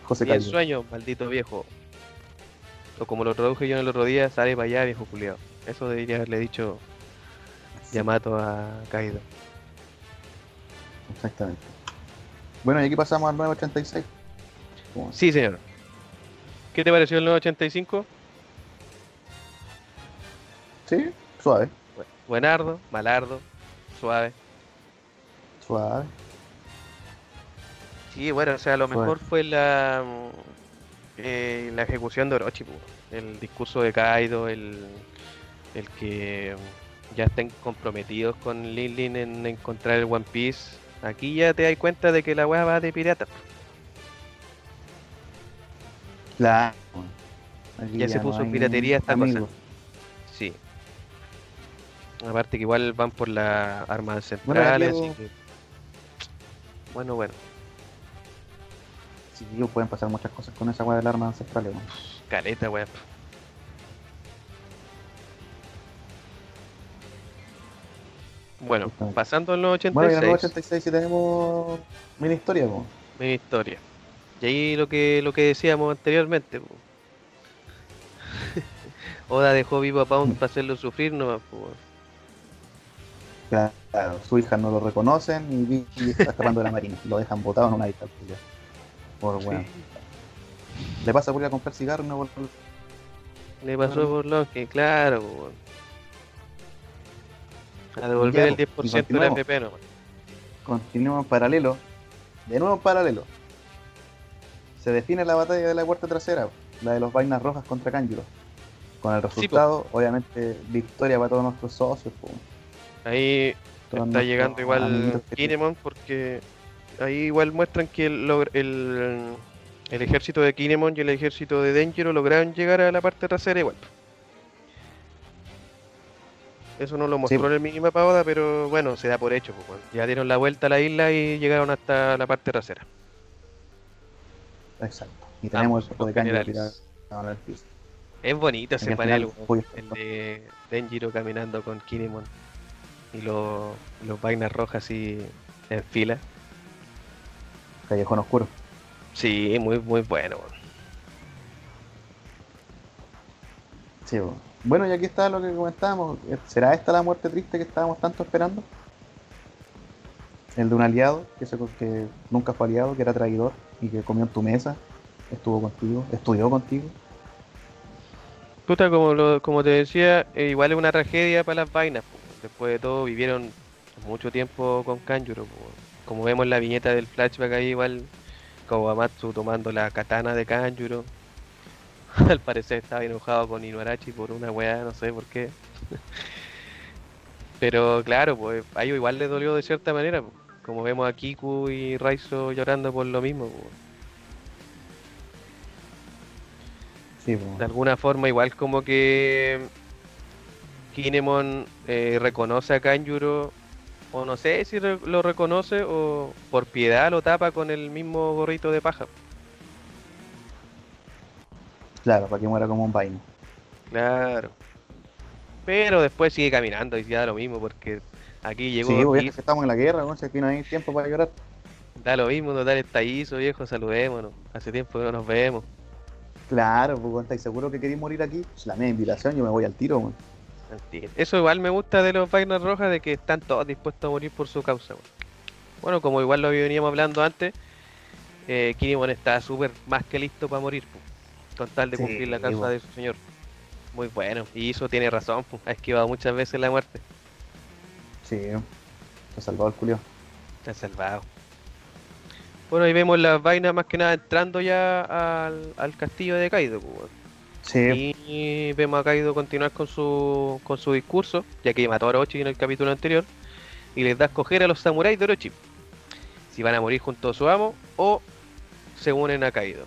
José Y el sueño, maldito viejo. O como lo traduje yo en el otro día, sale para allá, viejo culiao. Eso debería haberle dicho Yamato a Kaido. Exactamente. Bueno, y aquí pasamos al 986. Bueno, Sí, señor. ¿Qué te pareció el 985? Sí, suave, Bu- Buenardo, malardo, suave. suave. Sí, bueno, o sea, lo mejor fue la mm, eh, la ejecución de Orochi, el discurso de Kaido, el, el que mm, ya estén comprometidos con Lin Lin en encontrar el One Piece. Aquí ya te das cuenta de que la weá va de pirata. Claro. Aquí Ya se no puso piratería esta cosa. amigos. Sí. Aparte que igual van por Bueno, aquí centrales, algo- así que Bueno, bueno. Sí, pueden pasar muchas cosas con esa weá del arma ancestral, weón. Caleta, weón. Bueno, pasando al 86, Bueno, en el 86 sí tenemos mini historia, po. mi historia. Y ahí lo que lo que decíamos anteriormente. po. [LAUGHS] Oda dejó vivo a Pound para hacerlo sufrir, no Claro, su hija no lo reconocen y Vicky está escapando de la marina. Lo dejan botado en una isla. Por weón. Le pasa por ir a comprar cigarros, no por Le pasó Bueno. por lo que, claro, weón. A devolver el Ya, y 10% de la. FP nomás. Continuamos en paralelo. De nuevo en paralelo. Se define la batalla de la puerta trasera, la de los vainas rojas contra Kanjuro. Con el resultado, obviamente, victoria para todos nuestros socios. po. Ahí Todos está llegando igual Kinemon porque ahí igual muestran que el, el, el ejército de Kinemon y el ejército de Denjiro lograron llegar a la parte trasera igual. Eso no lo mostró en el minimapa Oda, pero bueno, se da por hecho. pues, bueno. Ya dieron la vuelta a la isla y llegaron hasta la parte trasera. Exacto. Y tenemos Ambos, el de tirado piso. Es bonito Y ese panel, el de Denjiro caminando con Kinemon y los, los vainas rojas así en fila. Callejón oscuro. Sí, muy, muy bueno. Sí. Bueno, y aquí está lo que comentábamos. ¿Será esta la muerte triste que estábamos tanto esperando? El de un aliado que, se, que nunca fue aliado, que era traidor y que comió en tu mesa, estuvo contigo, estudió contigo. Puta, como, lo- como te decía, eh, igual es una tragedia para las vainas. po. Después de todo, vivieron mucho tiempo con Kanjuro. po. Como vemos en la viñeta del flashback ahí, igual Kawamatsu tomando la katana de Kanjuro. [LAUGHS] Al parecer estaba enojado con Inuarashi por una weá, no sé por qué. [LAUGHS] Pero claro, pues a ellos igual les dolió de cierta manera. po. Como vemos a Kiku y Raizo llorando por lo mismo. Sí, po. De alguna forma, igual como que Kinemon eh, reconoce a Kanjuro, o no sé si re- lo reconoce o por piedad lo tapa con el mismo gorrito de paja. Claro, para que muera como un vaino. Claro. Pero después sigue caminando y ya da lo mismo, porque aquí llegó Sí, pues es que estamos en la guerra, ¿no? Si aquí no hay tiempo para llorar. da lo mismo, total está hizo, viejo, saludémonos. Hace tiempo que no nos vemos. Claro, pues ¿estáis seguros que queréis morir aquí? Pues la media invitación, yo me voy al tiro, weón. Eso igual me gusta de los vainas rojas, de que están todos dispuestos a morir por su causa. Bueno, como igual lo veníamos hablando antes, eh, Kinemon está súper más que listo para morir, po, con tal de Sí, cumplir la causa de su señor. Muy bueno, y eso tiene razón, ha esquivado muchas veces la muerte. Sí, se ha salvado el culio. Está salvado. Bueno, ahí vemos las vainas más que nada entrando ya al, al castillo de Kaido. weón. Sí, Y vemos a Kaido continuar con su, con su discurso, ya que mató a Orochi en el capítulo anterior, y les da a escoger a los samuráis de Orochi. Si van a morir junto a su amo o se unen a Kaido.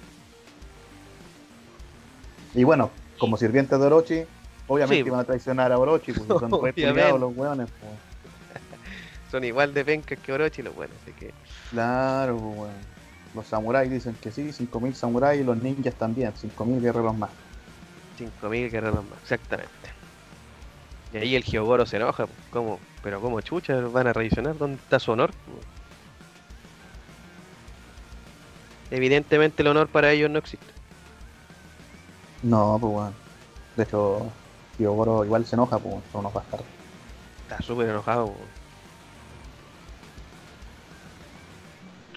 y bueno, como sirvientes de Orochi, obviamente Sí, iban a traicionar a Orochi, pues [LAUGHS] son culiados los weones, pues. [LAUGHS] Son igual de pencas que Orochi los buenos, así que Claro, pues, weón. Los samuráis dicen que sí, 5.000 samuráis y los ninjas también, 5.000 guerreros más. 5000 guerreros más, exactamente. Y ahí el Geogoro se enoja, pues, ¿cómo? Pero ¿cómo chucha van a traicionar? ¿Dónde está su honor? Evidentemente el honor para ellos no existe. No, pues weón. De hecho, Hyogoro igual se enoja, pues son unos bastardos. Está súper enojado. po.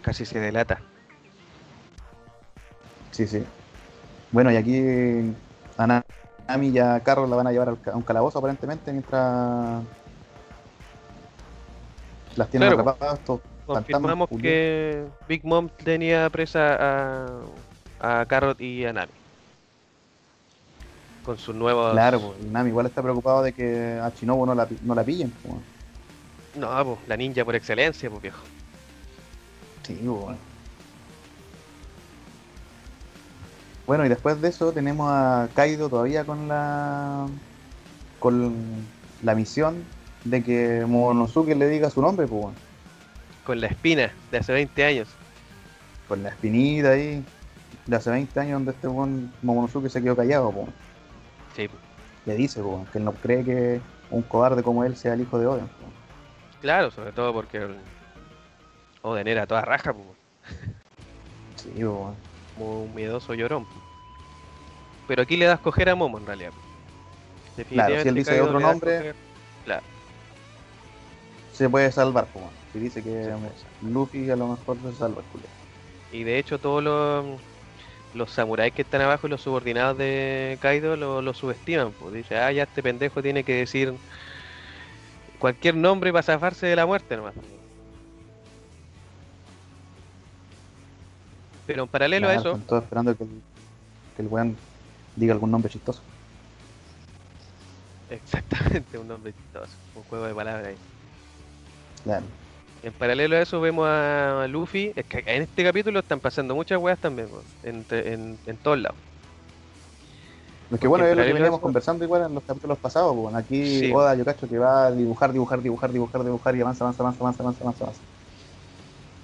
Casi se delata. Sí, sí. Bueno, y aquí a Na- Nami y a Carlos la van a llevar a un calabozo aparentemente mientras las tienen Claro, atrapadas Confirmamos fantasmas que Big Mom tenía presa a, a Carrot y a Nami. Con sus nuevos. Claro, pues, Nami igual está preocupado de que a Shinobu no la, no la pillen. Pues. No, pues, la ninja por excelencia, pues viejo. Sí, pues, bueno. Y después de eso tenemos a Kaido todavía con la con la misión de que Momonosuke le diga su nombre, pues. con la espina de hace 20 años. Con la espinita ahí. De hace 20 años donde este buen Momonosuke se quedó callado, po. Sí, Le dice, po, que él no cree que un cobarde como él sea el hijo de Oden. po. claro, sobre todo porque Oden era toda raja, po, Sí, po. Como un miedoso llorón. Pero aquí le das coger a Momo en realidad. Claro, si él dice otro nombre, coger- Claro, Se puede salvar, po. Si dice que Luffy a lo mejor se salva el culo. y de hecho todos los, los samuráis que están abajo y los subordinados de Kaido lo, lo subestiman. Pues. Dice, ah, ya este pendejo tiene que decir cualquier nombre para zafarse de la muerte nomás. Pero en paralelo a eso, Están todos esperando que el, que el weón diga algún nombre chistoso. exactamente un nombre chistoso, un juego de palabras ahí. Claro. En paralelo a eso vemos a Luffy, es que en este capítulo están pasando muchas weas también, en, en, en todos lados. Lo que bueno en es lo que veníamos eso- conversando igual en los capítulos pasados, bueno, aquí Sí. Oda yo cacho que va a dibujar, dibujar, dibujar, dibujar, dibujar y avanza, avanza, avanza, avanza, avanza, avanza, avanza.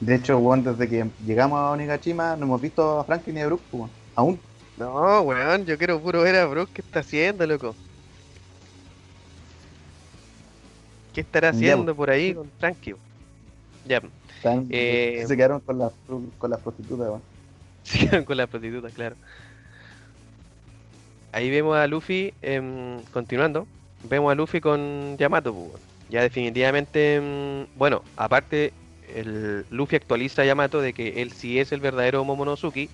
De hecho, bueno, desde que llegamos a Onigashima no hemos visto a Franklin ni a Brook, pues, bueno, aún. No, weón, yo quiero puro ver a Brook qué está haciendo, loco. ¿Qué estará Ya, haciendo por ahí con Frankie? Ya, Están- Eh, se quedaron con las con las prostitutas, [LAUGHS] bueno. sigan con las prostitutas, claro. Ahí vemos a Luffy, em, continuando, vemos a Luffy con Yamato, pues, weón. ya definitivamente, em, bueno, aparte, el Luffy actualiza a Yamato de que él sí es el verdadero Momonosuke,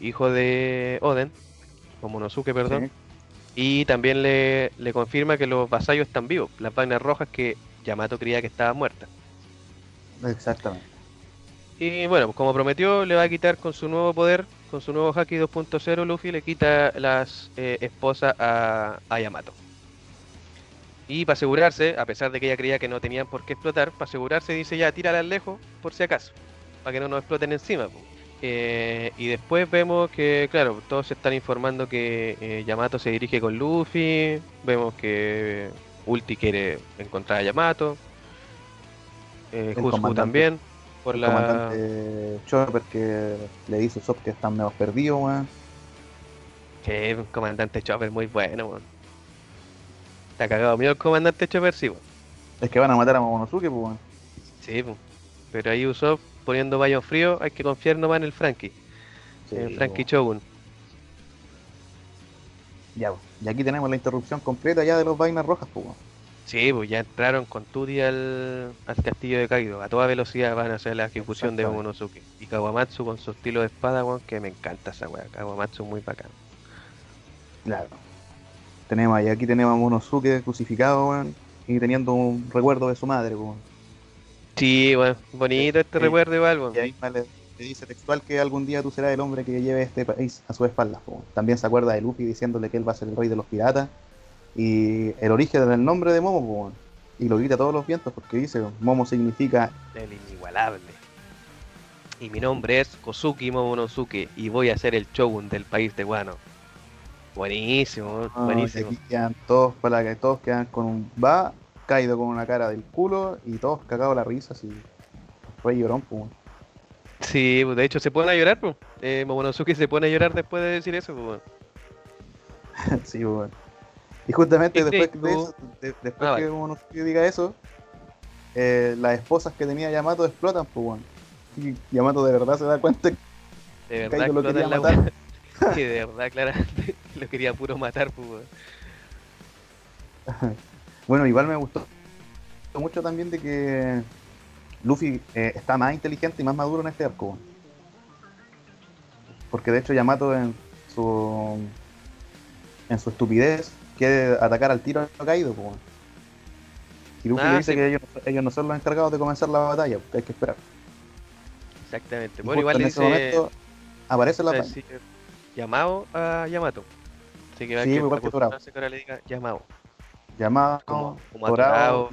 hijo de Oden, Momonosuke, perdón. Sí. Y también le, le confirma que los vasallos están vivos, las vainas rojas que Yamato creía que estaban muertas. Exactamente. Y bueno, pues como prometió, le va a quitar con su nuevo poder, con su nuevo Haki 2.0, Luffy le quita las eh, esposas a, a Yamato. Y para asegurarse, a pesar de que ella creía que no tenían por qué explotar, para asegurarse dice ya, tíralas lejos por si acaso, para que no nos exploten encima. Eh, y después vemos que, claro, todos se están informando que eh, Yamato se dirige con Luffy, vemos que Ulti quiere encontrar a Yamato, eh, también, por el la... comandante Chopper que le dice a Usopp que están medio perdidos, weón. Que un comandante Chopper muy bueno, weón. Está cagado mío el comandante Chopper, sí, weón. Es que van a matar a Momonosuke, pues, weón. Sí, po. pero ahí Usopp poniendo baño frío, hay que confiar nomás en el Frankie, Sí, en Frankie po. Shogun. Ya, po. y aquí tenemos la interrupción completa ya de los vainas rojas, pues, weón. Sí, pues ya entraron con Tuti al, al castillo de Kaido. A toda velocidad van a hacer la ejecución de. Momonosuke. Y Kawamatsu con su estilo de espada, weón, que me encanta esa weá. Kawamatsu muy bacán. Claro. Tenemos, y aquí tenemos a Momonosuke crucificado, weón, y teniendo un recuerdo de su madre, weón. Sí, weón, bonito este Sí. recuerdo igual, weón. Y ahí le, le dice textual que algún día tú serás el hombre que lleve este país a su espalda. También se acuerda de Luffy diciéndole que él va a ser el rey de los piratas. Y el origen del nombre de Momo, weón. y lo grita a todos los vientos porque dice, Momo significa El inigualable. Y mi nombre es Kosuki Momonosuke y voy a ser el Shogun del país de Wano. Buenísimo, Ah, buenísimo. aquí quedan todos para que todos quedan con un va, caído con una cara del culo y todos cagados la risa así. Fue llorón, pues. Sí, pues, de hecho se pone a llorar, pues. Eh, Momonosuke se pone a llorar después de decir eso, pues. [LAUGHS] sí, pues. Y justamente ¿Qué después de eso, de- después Ah, que. Momonosuke diga eso, eh, las esposas que tenía Yamato explotan, pues. Y Yamato de verdad se da cuenta que De verdad Kaido lo quería la matar. weá. [LAUGHS] Sí, de verdad, claramente lo quería puro matar, pues. [LAUGHS] Bueno, igual me gustó mucho también de que Luffy eh, está más inteligente y más maduro en este arco. Porque de hecho Yamato en su en su estupidez quiere atacar al tiro a po, weón. Y Luffy Ah, le dice sí. que ellos, ellos no son los encargados de comenzar la batalla, que hay que esperar. Exactamente. Y Bueno, igual en ese momento aparece la batalla. llamado a Yamato. Que va Sí, que igual que Torao. acostumbrarse que ahora le diga llamado. Llamado, Como, como atorado o.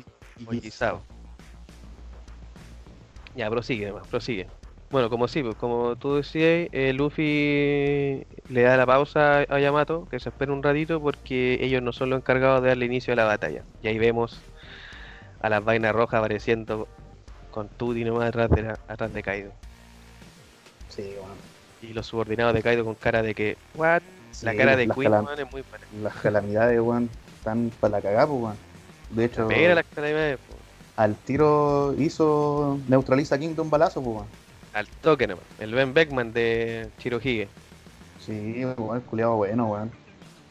Ya, prosigue además, prosigue. Bueno, como sí, pues, como tú decías, eh, Luffy le da la pausa a Yamato, que se espera un ratito porque ellos no son los encargados de darle inicio a la batalla. Y ahí vemos a las vainas rojas apareciendo con Tuti nomás atrás de, la- atrás de Kaido. Sí, weón. Y los subordinados de Kaido con cara de que, what? La cara de Queen, weón, es muy buena. Las calamidades, weón, están para la cagada, weón. De hecho, Mira las calamidades, po. al tiro hizo neutraliza a King de un balazo, weón. Al toque nomás. El Ben Beckman de Chirohige. Sí, weón, el culiado bueno, weón.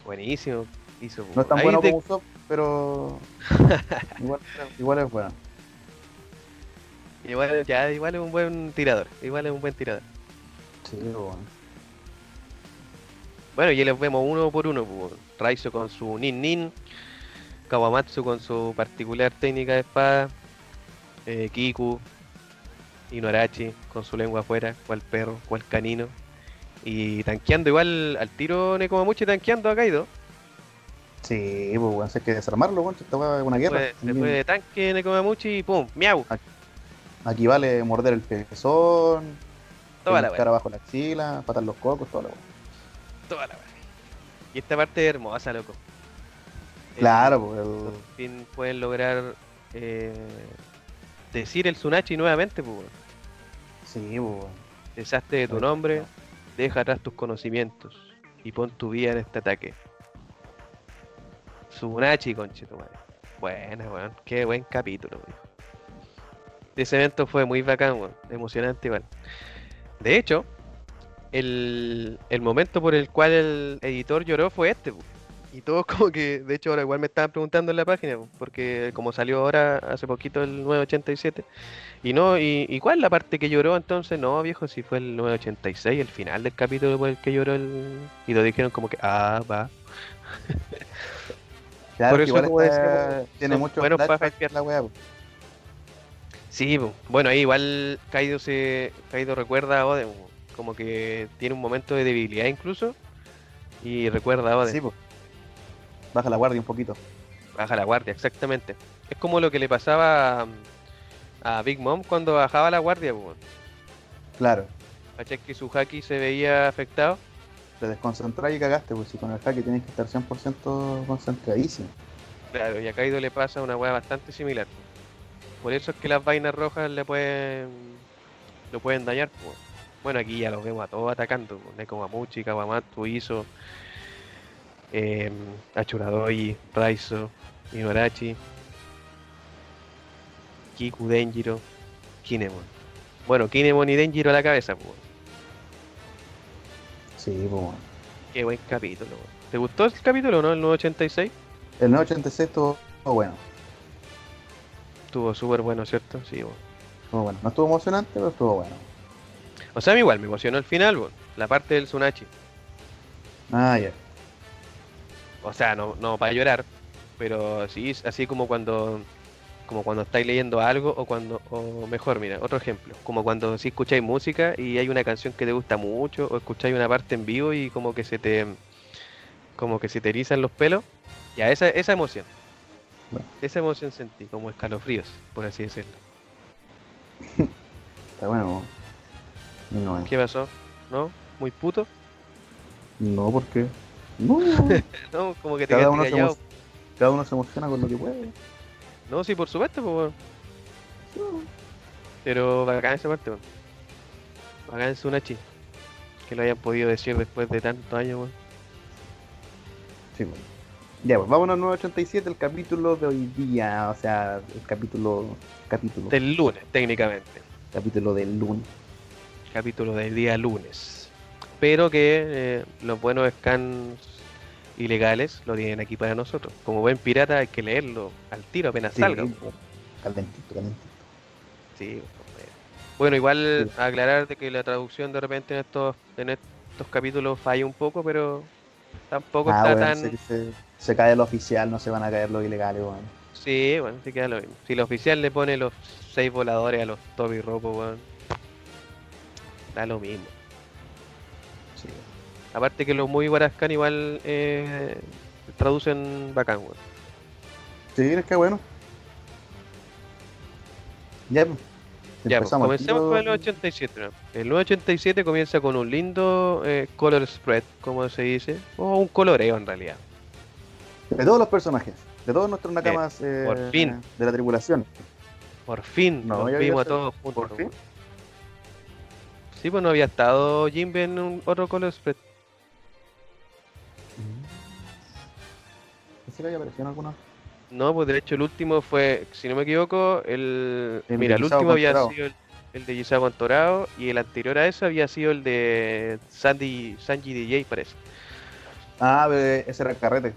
Buenísimo. Hizo, No es tan ahí bueno te- como Usopp, pero [LAUGHS] igual, igual es bueno. Igual, ya, igual es un buen tirador. Igual es un buen tirador. Sí, weón. Bueno, y les vemos uno por uno. pues, Raizo con su Nin Nin. Kawamatsu con su particular técnica de espada. eh, Kiku. Inuarachi con su lengua afuera. Cual perro, cual canino. Y tanqueando igual al tiro Nekomamuchi tanqueando a Kaido. Sí, pues, si hay que desarmarlo, si esta es una guerra. Fue de tanque Nekomamuchi y pum, miau. Aquí vale morder el pezón, Toda la cara abajo la axila, patar los cocos, toda la weá. Toda la wea. Y esta parte es hermosa, loco. Claro, pues, Por fin pueden lograr eh, decir el Tsunachi nuevamente, pues. Sí, pues. Deshazte de tu nombre, deja atrás tus conocimientos y pon tu vida en este ataque. Tsunachi, conchetumare. Buena, weón. Qué buen capítulo, weón. Ese evento fue muy bacán, weón. Emocionante igual. De hecho, el, el momento por el cual el editor lloró fue este, weón. Y todos [LAUGHS] como que, de hecho ahora igual me estaban preguntando en la página, porque como salió ahora hace poquito el 987, y no, y, ¿y cuál la parte que lloró entonces? No, viejo, si fue el 986, el final del capítulo por el que lloró el... Y lo dijeron como que, ah, va. [LAUGHS] Claro, Por eso, igual como está- decíamos, tiene mucho para la weá, pues. Sí, po. bueno, ahí igual Kaido se Kaido recuerda a Oden, po. Como que tiene un momento de debilidad incluso, y recuerda a Oden. Sí, pues. Baja la guardia un poquito. Baja la guardia, exactamente. Es como lo que le pasaba a, a Big Mom cuando bajaba la guardia, po. Claro. ¿Cachai que su haki se veía afectado? Te desconcentras y cagaste, pues si con el hack tienes que estar 100% concentradísimo. Claro, y a Kaido le pasa una weá bastante similar. Por eso es que las vainas rojas le pueden lo pueden dañar. po. Bueno, aquí ya los vemos a todos atacando. po. Nekomamuchi, Kawamatsu, Iso, eh, Achuradoi, Raizo, Inuarachi, Kiku, Denjiro, Kinemon. Bueno, Kinemon y Denjiro a la cabeza. po. Sí, pues bueno. Qué buen capítulo. po. ¿Te gustó el capítulo, no? El 986. El 986 estuvo bueno. Estuvo súper bueno, ¿cierto? Sí, po. Estuvo bueno. No estuvo emocionante, pero estuvo bueno. O sea, a mí igual me emocionó el final, la parte del Tsunachi. Ah, ya. O sea, no, no para llorar, pero sí, así como cuando como cuando estáis leyendo algo o cuando, o mejor, mira, otro ejemplo, como cuando si escucháis música y hay una canción que te gusta mucho o escucháis una parte en vivo y como que se te como que se te erizan los pelos, ya esa, esa emoción. Bueno. Esa emoción sentí, como escalofríos, por así decirlo. [LAUGHS] Está bueno. No, ¿Qué pasó? ¿No? ¿Muy puto? no, ¿por qué? No, [LAUGHS] No, como que te cada uno, se callado. emo- cada uno se emociona con lo que puede. No, sí, por supuesto, pues, weón. Pero bacán esa parte, weón. Bacán es una chi. Que lo hayan podido decir después de tantos años, weón. Sí, bueno. Ya, pues vámonos al 987, el capítulo de hoy día. O sea, el capítulo. Capítulo. Del lunes, técnicamente. Capítulo del lunes. Capítulo del día lunes. Pero que eh, los buenos scans ilegales lo tienen aquí para nosotros. Como buen pirata hay que leerlo al tiro apenas Sí, salga. calentito, calentito. Sí, bueno, igual Sí. aclarar de que la traducción de repente en estos, en estos capítulos falla un poco, pero tampoco Ah, está bueno, tan... se, se- se cae lo oficial, no se van a caer los ilegales, weón. Sí, bueno, sí queda lo mismo. Si el oficial le pone los seis voladores a los Toby Ropo, weón, da lo mismo. Sí. Aparte que los muy Guarascan igual eh, traducen bacán, weón. Sí, es que bueno. Ya, pues. Ya, pues, comencemos con el 987. ¿no? El 987 comienza con un lindo eh, color spread, como se dice, o un coloreo en realidad. De todos los personajes, de todos nuestros nakamas eh, por fin. de la tripulación. Por fin, No, vimos a todos juntos. ¿Por fin? Sí, pues no había estado Jimbe en un otro. ¿Sí le había aparecido en alguna? No, pues de hecho el último fue, si no me equivoco, el... Mira, el último había sido el, el de Gisao Contorao y el anterior a eso había sido el de Sandy, Sanji DJ, parece. Ah, ese era el carrete.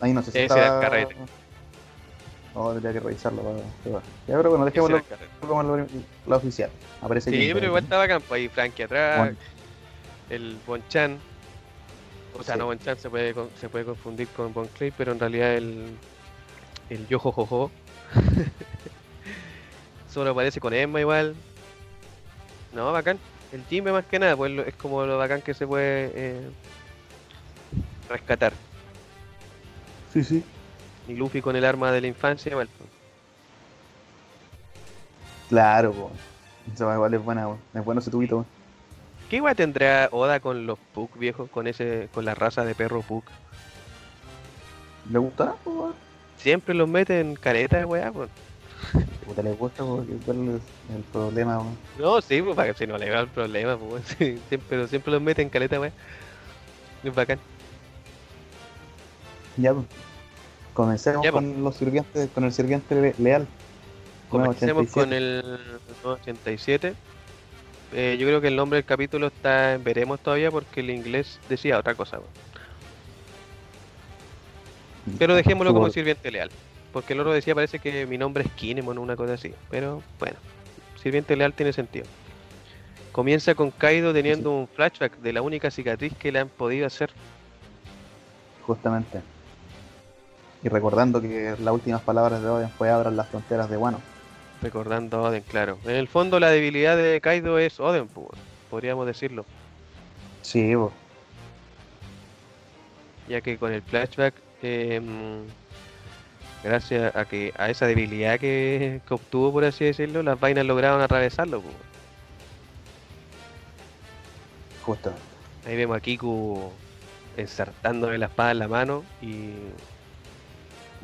Ahí no sé si Ese estaba... era el carrete. No, tendría que revisarlo. para- Ya, pero bueno, dejémoslo como la, la oficial. Aparece Sí, pero igual estaba campo ahí, Frankie atrás, Bueno, el Bonchan. O sea, Sí. no Bonchan se puede, se puede confundir con Bon Clay, pero en realidad el, el Yojojojo. [LAUGHS] Solo aparece con Emma igual. No, bacán. El Jimbe más que nada, pues es como lo bacán que se puede eh, rescatar. Sí, sí. Y Luffy con el arma de la infancia, pues. Claro, po. Eso igual es buena, po. es bueno ese tubito. po. ¿Qué igual tendrá Oda con los Puck viejos, con ese, con la raza de perro Puck? ¿Le gustará? po? Siempre los mete en careta de weá, pues. Puta, le gusta, porque cuál es el problema, weón? No, sí, pues para que si no le va el problema, [LAUGHS] sí, siempre, pero siempre los mete en caleta, weón. Es bacán. Ya, pues. Comencemos Ya, pues. con los sirvientes, con el sirviente le- leal. Comencemos 987. con el 87. Eh, yo creo que el nombre del capítulo está en veremos todavía porque el inglés decía otra cosa. Pero dejémoslo como sirviente leal. Porque el otro decía parece que mi nombre es Kinemon o una cosa así. Pero bueno, sirviente leal tiene sentido. Comienza con Kaido teniendo un flashback de la única cicatriz que le han podido hacer. Justamente. Y recordando que las últimas palabras de Oden fue abran las fronteras de Wano. Recordando a Oden, claro. En el fondo la debilidad de Kaido es Oden, podríamos decirlo. Sí, po. Ya que con el flashback, em, gracias a que a esa debilidad que, que obtuvo, por así decirlo, las vainas lograron atravesarlo. pues. justamente. Ahí vemos a Kiku ensartándole la espada en la mano y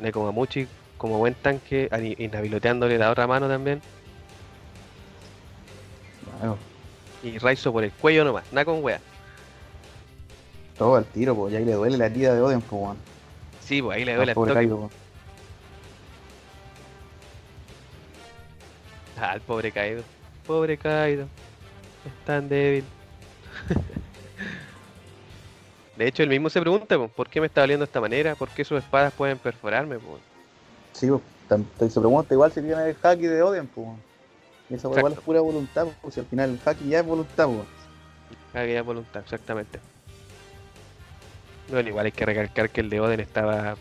Nekomamuchi como buen tanque inhabiloteándole la otra mano también Bueno, y Raizo por el cuello nomás, nada con wea. todo al tiro, pues ya le duele la herida de Oden, pues. Sí, pues ahí le Al duele el pobre toque. Kaido, po. Ah, pobre Kaido. Pobre Kaido. Es tan débil. [LAUGHS] De hecho, él mismo se pregunta, ¿por qué me está doliendo de esta manera? ¿Por qué sus espadas pueden perforarme? Sí, po. Te- se pregunta igual si tiene el haki de Oden, pues. esa igual es pura voluntad, pues si al final el haki ya es voluntad, pues. Aquella voluntad, exactamente. Bueno, igual hay que recalcar que el de Oden estaba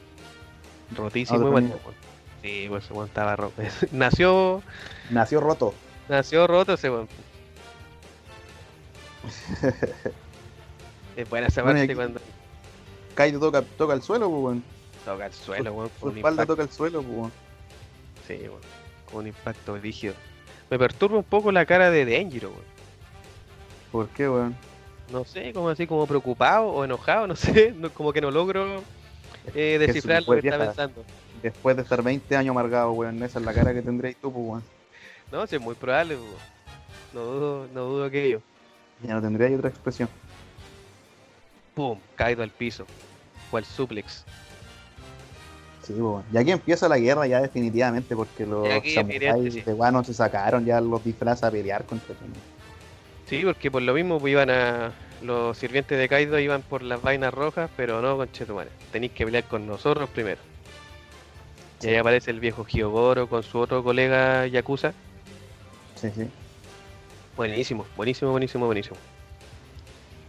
rotísimo Ah, igual. pues, Sí, pues ese estaba roto. [LAUGHS] nació, Nació roto. nació roto ese weón. [LAUGHS] es buena esa Bueno, parte cuando Kaido toca, toca el suelo, pues, weón. toca el suelo, weón, Su espalda impacto. toca el suelo, pues, weón. Sí, weón, con un impacto rígido. Me perturba un poco la cara de Denjiro, weón. ¿Por qué, weón? No sé, como así, como preocupado o enojado, no [LAUGHS] sé, no- como que no logro eh, descifrar lo que está pensando. Después de estar 20 años amargado, weón, esa es la cara que tendréis tú, pues, weón. No, sí, es muy probable, weón. No dudo, no dudo aquello. Ya no tendría otra expresión. Pum, caído al piso. Cual suplex. Sí, weón. Y aquí empieza la guerra ya definitivamente, porque los samuráis sí. de Wano se sacaron ya los disfraces a pelear contra ellos. Sí, porque por lo mismo pues, iban a. Los sirvientes de Kaido iban por las vainas rojas, pero no con Chetumare. Tenéis que pelear con nosotros primero. Y ahí aparece el viejo Hyogoro con su otro colega Yakuza. Sí, sí. Buenísimo, buenísimo, buenísimo, buenísimo.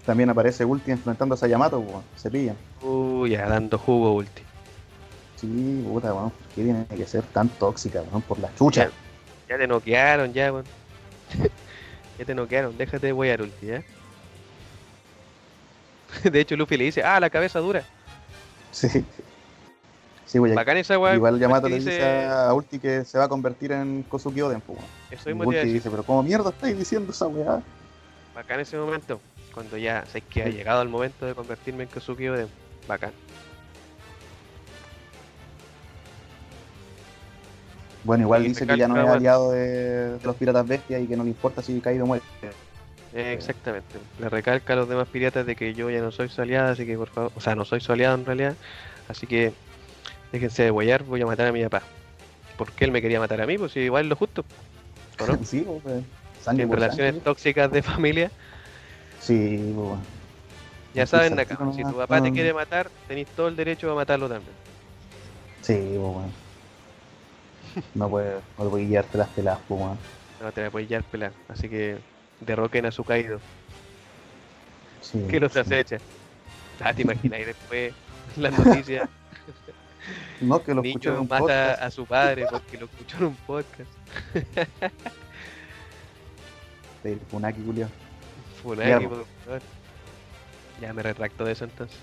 También aparece Ulti enfrentándose a Yamato, weón. Se pillan. Uy, ya dando jugo ulti. Sí, puta, weón. ¿Por qué tiene que ser tan tóxica, weón? Por la chucha. Ya te noquearon, ya, weón. [LAUGHS] ya te noquearon, déjate de wear ulti, ¿ya? [LAUGHS] De hecho, Luffy le dice, ah, la cabeza dura. Sí. Sí, güey. Bacán esa weá. Igual Yamato le dice a Ulti que se va a convertir en Kosuki Oden, pues, weón. Eso Ulti dice, pero ¿cómo mierda estáis diciendo esa weá? Bacán ese momento. Cuando ya sé que ha llegado el momento de convertirme en Kosuki Oden. Bacán. Bueno, igual Y dice que ya no es aliado de, los piratas bestias y que no le importa si Kaido muere. Eh, Exactamente. Le recalca a los demás piratas de que yo ya no soy su aliada, así que por favor, o sea, no soy su aliado en realidad, así que déjense de huellar, voy a matar a mi papá. ¿Por qué él me quería matar a mí? Pues igual es lo justo. ¿O no? [LAUGHS] sí, pues, eh, sangre en relaciones sangre. tóxicas de familia, Sí, pues, ya saben acá, si tu papá te quiere matar, tenéis todo el derecho a matarlo también. Sí, pues, bueno. No puedes no puede guiarte las pelas, pues, bueno. No te la puedes llevar pelar, así que derroquen a su caído, Sí, que los sí. acecha. Ah, te imaginas y después las noticias, [LAUGHS] No, que lo escuché en un mata podcast. a su padre porque lo escuchó en un podcast. [LAUGHS] Funaki, Julio. Funaki, Ya, por favor. Ya me retracto de eso entonces.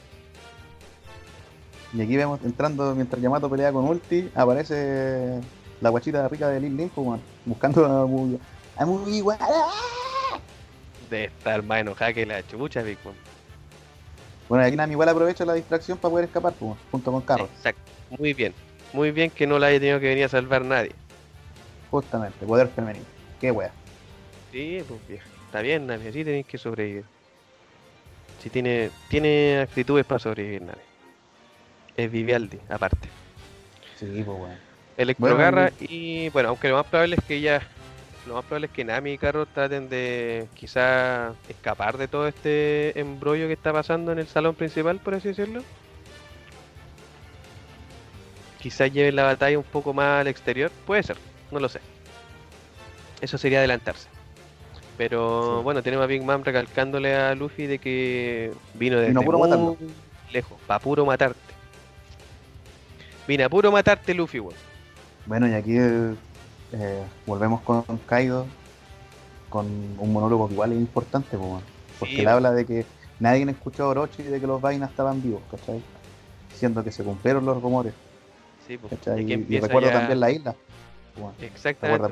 Y aquí vemos entrando mientras Yamato pelea con Ulti, aparece la guachita rica de Lil Link, pues, bueno, buscando a Mu- a Mugiwara. De estar más enojada que la chucha, Big Mom. Bueno, y aquí Nami igual aprovecha la distracción para poder escapar, junto con Carros. Exacto. Muy bien. Muy bien que no la haya tenido que venir a salvar nadie. Justamente, poder femenino. Qué wea. Sí, pues vieja. Está bien, Nami, así tenéis que sobrevivir. Si tiene, tiene actitudes para sobrevivir, Nami. Es Vivialdi, aparte. Sí, pues, bueno. Electrogarra y bueno, aunque lo más probable es que ella, lo más probable es que Nami y Carlos traten de quizá escapar de todo este embrollo que está pasando en el salón principal, por así decirlo. Quizás lleven la batalla un poco más al exterior, puede ser, no lo sé. Eso sería adelantarse. Pero Sí. bueno, tenemos a Big Mom recalcándole a Luffy de que vino Vino a puro muy lejos, para puro matarte. Vine a puro matarte, Luffy, weón. Bueno, y aquí eh, volvemos con Kaido, con un monólogo que igual es importante, bueno, porque Sí, él habla de que nadie escuchó a Orochi de que los vainas estaban vivos, ¿cachai? Siendo que se cumplieron los rumores, Sí, pues. Y, y recuerdo ya- también la isla, bueno, Exactamente,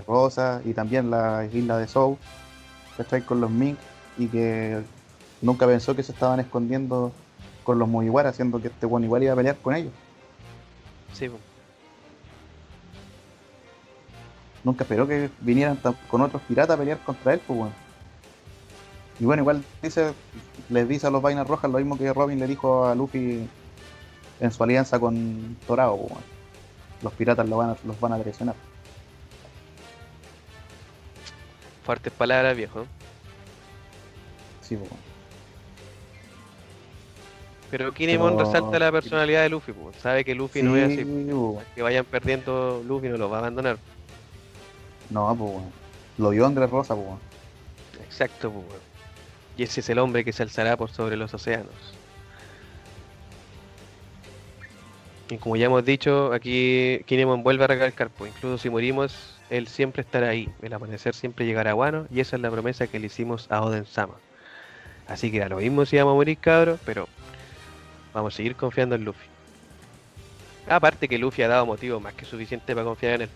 recuerda empieza a Mufasa. contar. Tres Rosas y también la isla de Sou, ¿cachai? Con los Mink y que nunca pensó que se estaban escondiendo con los Mugiwara, siendo que este bueno igual iba a pelear con ellos. Sí, pues. nunca esperó que vinieran con otros piratas a pelear contra él, pues bueno. Y bueno, igual dice, les dice a los vainas rojas lo mismo que Robin le dijo a Luffy en su alianza con Torao, pues bueno. Los piratas lo van a- los van a traicionar. Fuertes palabras, viejo. Sí. Pero Kinemon Pero- resalta la personalidad de Luffy. Sabe que Luffy no es así. Sí, bueno. Que vayan perdiendo, Luffy no los va a abandonar. No, pues. Lo vio Andrés Rosa, pues. Exacto, pues. Y ese es el hombre que se alzará por sobre los océanos. Y como ya hemos dicho, aquí Kinemon vuelve a recalcar, pues incluso si morimos, él siempre estará ahí. El amanecer siempre llegará a Wano y esa es la promesa que le hicimos a Oden Sama. Así que da lo mismo si vamos a morir, cabros, pero vamos a seguir confiando en Luffy. Aparte que Luffy ha dado motivo más que suficiente para confiar en él.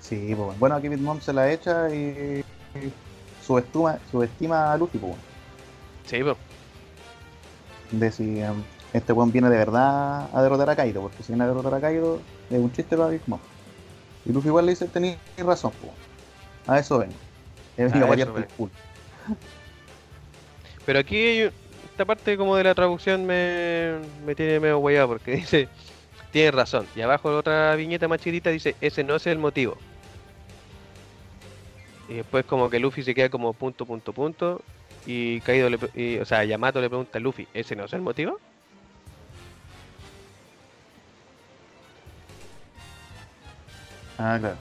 Sí, pues bueno. Bueno, aquí Big Mom se la echa y, y subestima, subestima a Luffy, pues bueno. Sí, pues. de si em, este weón viene de verdad a derrotar a Kaido, porque si viene a derrotar a Kaido es un chiste para Big Mom. Y Luffy igual le dice, tenéis razón, po. a eso ven. A el. [LAUGHS] Pero aquí esta parte como de la traducción me, me tiene medio hueado porque [LAUGHS] dice, tiene razón. Y abajo la otra viñeta más chiquitita dice, ese no es el motivo. Y después como que Luffy se queda como punto, punto, punto. Y Kaido le, y, o sea, Yamato le pregunta a Luffy, ¿ese no es el motivo? Ah, claro.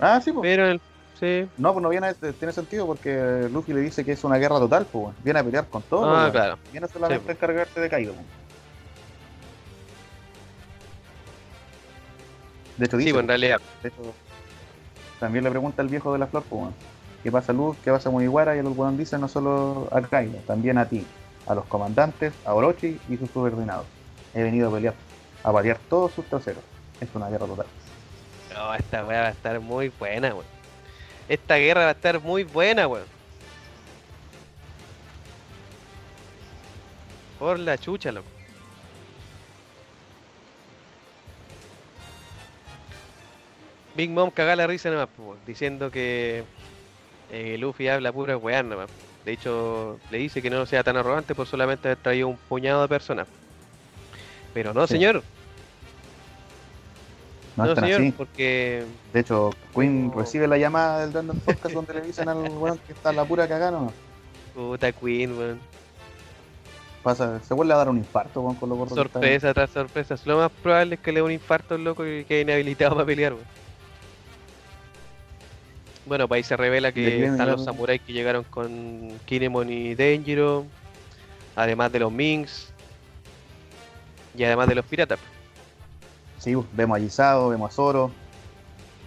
Ah, sí, pues. Pero el, sí. No, pues no viene, a- tiene sentido porque Luffy le dice que es una guerra total, pues. Viene a pelear con todo. Ah, claro. Viene solamente Sí, pues. a encargarse de Kaido. po. De hecho, dice, Sí, pues en realidad. De hecho, también le pregunta al viejo de la flor, pues, ¿qué pasa Luz? ¿Qué pasa Mugiwara? Y el weón dice no solo a Kaido, también a ti, a los comandantes, a Orochi y sus subordinados. He venido a pelear, a paliar todos sus traseros. Es una guerra total. Esta weá va a estar muy buena, weón. Esta guerra va a estar muy buena, weón. Por la chucha, loco. Big Mom caga la risa nomás, po, diciendo que eh, Luffy habla pura weá nomás. De hecho, le dice que no sea tan arrogante por solamente haber traído un puñado de personas. Pero no, Sí. señor. No, No, señor, así. porque De hecho, Queen No. recibe la llamada del Random Podcast donde le dicen al weón que está la pura cagada, ¿no? puta Queen, weón. Pasa, se vuelve a dar un infarto, weón, con lo gordo que. Sorpresa tras sorpresa. Lo más probable es que le dé un infarto al loco y quede inhabilitado para pelear, weón. Bueno, pues ahí se revela ¿De que están los samuráis que llegaron con Kinemon y Denjiro, además de los Minks y además de los piratas, Sí, vemos a Gisado, vemos a Zoro.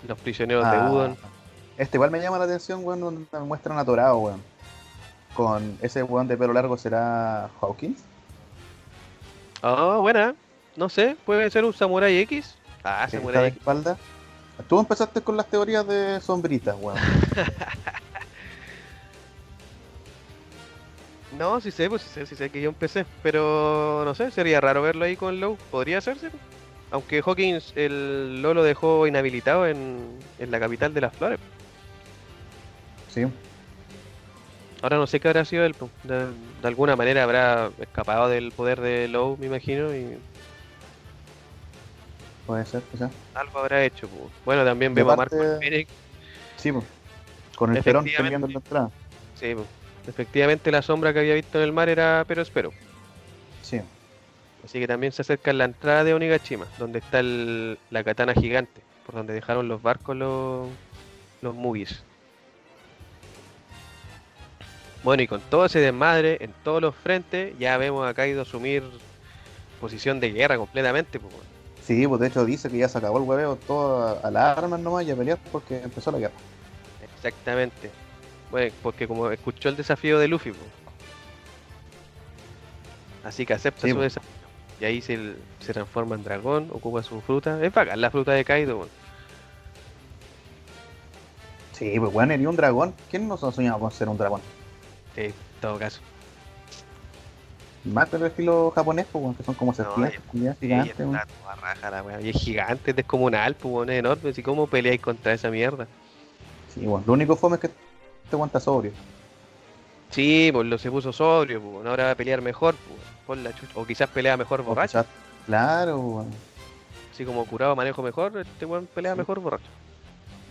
los prisioneros de Udon. Este igual me llama la atención, weón, donde me muestran a Torao, weón. Con ese weón de pelo largo será Hawkins. Ah, buena. No sé, puede ser un Samurai X. Ah, Samurai de X. espalda. Tú empezaste con las teorías de sombritas, weón. [LAUGHS] No, sí sé, pues sí sé, sí sé que yo empecé. Pero no sé, sería raro verlo ahí con Low. Podría hacerse. Aunque Hawkins, el Low lo dejó inhabilitado en, en la capital de las flores. Sí. Ahora no sé qué habrá sido él. po. De, de alguna manera habrá escapado del poder de Low, me imagino, y Puede ser, quizás. algo habrá hecho. po. Bueno, también De vemos a Marco Pérez. Sí, pues. Con el perón peleando en la entrada. Sí, po. efectivamente la sombra que había visto en el mar era pero espero. Sí. Así que también se acerca la entrada de Onigashima, donde está el- la katana gigante, por donde dejaron los barcos los, los Mugis. Bueno, y con todo ese desmadre en todos los frentes, ya vemos a Kaido asumir posición de guerra completamente. pues. Sí, pues de hecho dice que ya se acabó el hueveo todo a, las armas nomás y a pelear porque empezó la guerra. Exactamente. Bueno, porque como escuchó el desafío de Luffy, pues. así que acepta Sí, su desafío. Y ahí se, se transforma en dragón, ocupa su fruta. Es bacán la fruta de Kaido. bueno. Sí, pues weón, era un dragón. ¿Quién nos ha soñado con ser un dragón? Sí, en todo caso. Más del estilo japonés, pues weón, que son como serpientes, culiadas Sí, gigantes, weón. toda raja la wea. Y es gigante, es descomunal, pues bueno, es enorme. Así como peleáis contra esa mierda. Sí, bueno, lo único fome es que te aguanta sobrio. Sí, pues lo se puso sobrio, pues ahora va a pelear mejor, pues, por la chucha. O quizás pelea mejor borracho. quizás- Claro, weón. Así como curado manejo mejor, este weón pelea Sí. mejor borracho.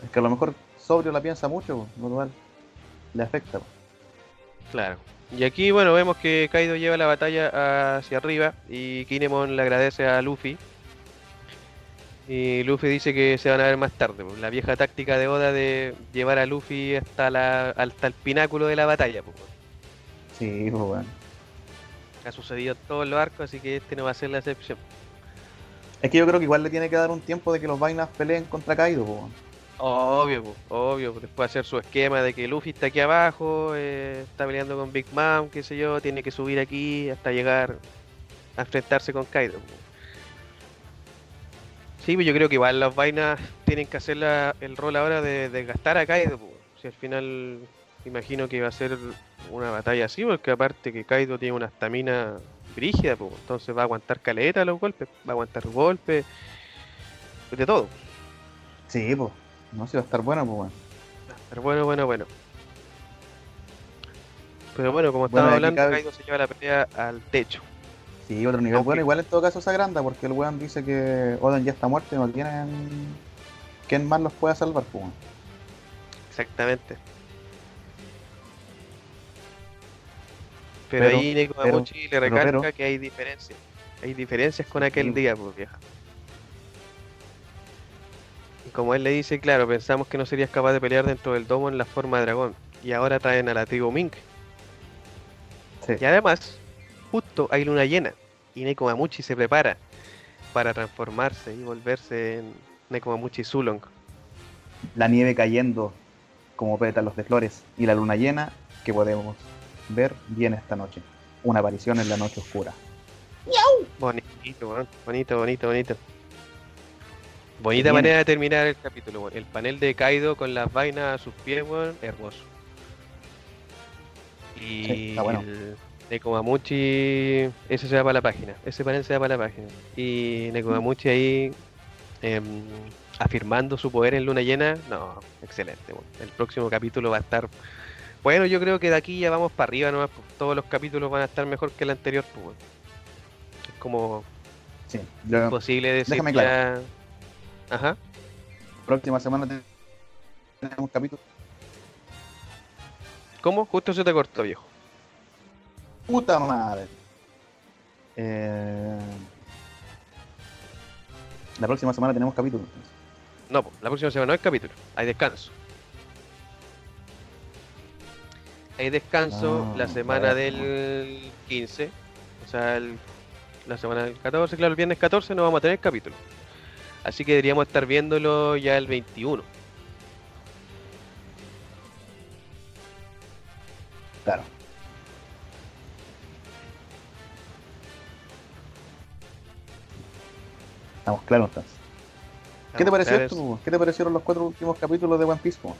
Es que a lo mejor sobrio la piensa mucho, weón, le afecta. weón. Claro. Y aquí, bueno, vemos que Kaido lleva la batalla hacia arriba y Kinemon le agradece a Luffy. Y Luffy dice que se van a ver más tarde. pues, La vieja táctica de Oda de llevar a Luffy hasta, la, hasta el pináculo de la batalla. pues. Sí, pues weón. Ha sucedido en todos los arcos, así que este no va a ser la excepción. Es que yo creo que igual le tiene que dar un tiempo de que los vainas peleen contra Kaido, weón. Obvio, po, obvio. po. Después hacer su esquema de que Luffy está aquí abajo, eh, está peleando con Big Mom, qué sé yo, tiene que subir aquí hasta llegar a enfrentarse con Kaido. po. Sí, pues yo creo que igual las vainas tienen que hacer la- el rol ahora de desgastar a Kaido. po. Si al final imagino que va a ser una batalla así, porque aparte que Kaido tiene una estamina brígida, po, entonces va a aguantar caleta los golpes, va a aguantar golpes, de todo. Sí, pues. No, si va a estar bueno, pues weón. Pero bueno, bueno, bueno. Pero bueno, como Bueno, estaba hablando, cabe- Kaido se lleva la pelea al techo. Sí, otro nivel. Aunque- Bueno, igual en todo caso se agranda porque el weón dice que Oden ya está muerto y no tienen. ¿Quién más los pueda salvar, pues? Exactamente. Pero, Pero- ahí Neko pero- Mamuchi le pero- recalca pero- que hay diferencias. Hay diferencias con aquel día, pues vieja. Y como él le dice, claro, pensamos que no serías capaz de pelear dentro del domo en la forma de dragón. Y ahora traen a la tribu Mink. Sí. Y además, justo hay luna llena. Y Nekomamuchi se prepara para transformarse y volverse en Nekomamuchi Zulong. La nieve cayendo como pétalos de flores y la luna llena que podemos ver viene esta noche. Una aparición en la noche oscura. Bonito, bonito, bonito, bonito. Bonita Bien. manera de terminar el capítulo, weón. El panel de Kaido con las vainas a sus pies, weón, hermoso. Y Sí, está bueno. el Nekomamuchi, ese se va para la página, ese panel se va para la página. Y Nekomamuchi ahí em, afirmando su poder en luna llena, no, excelente. weón. El próximo capítulo va a estar. Bueno, yo creo que de aquí ya vamos para arriba nomás. pues, Todos los capítulos van a estar mejor que el anterior. Pues. Es como Sí, imposible decir déjame ya. Ajá. próxima semana te- tenemos capítulo. ¿Cómo? Justo se te cortó, viejo. Puta madre. Eh, La próxima semana tenemos capítulo. entonces. No, la próxima semana no hay capítulo, hay descanso. Hay descanso Ah, la semana bueno. del 15, o sea, el- la semana del 14, claro, el viernes 14 no vamos a tener capítulo. Así que deberíamos estar viéndolo ya el 21. Claro. Estamos claros entonces. ¿Qué te pareció esto? ¿Qué te parecieron los cuatro últimos capítulos de One Piece? po?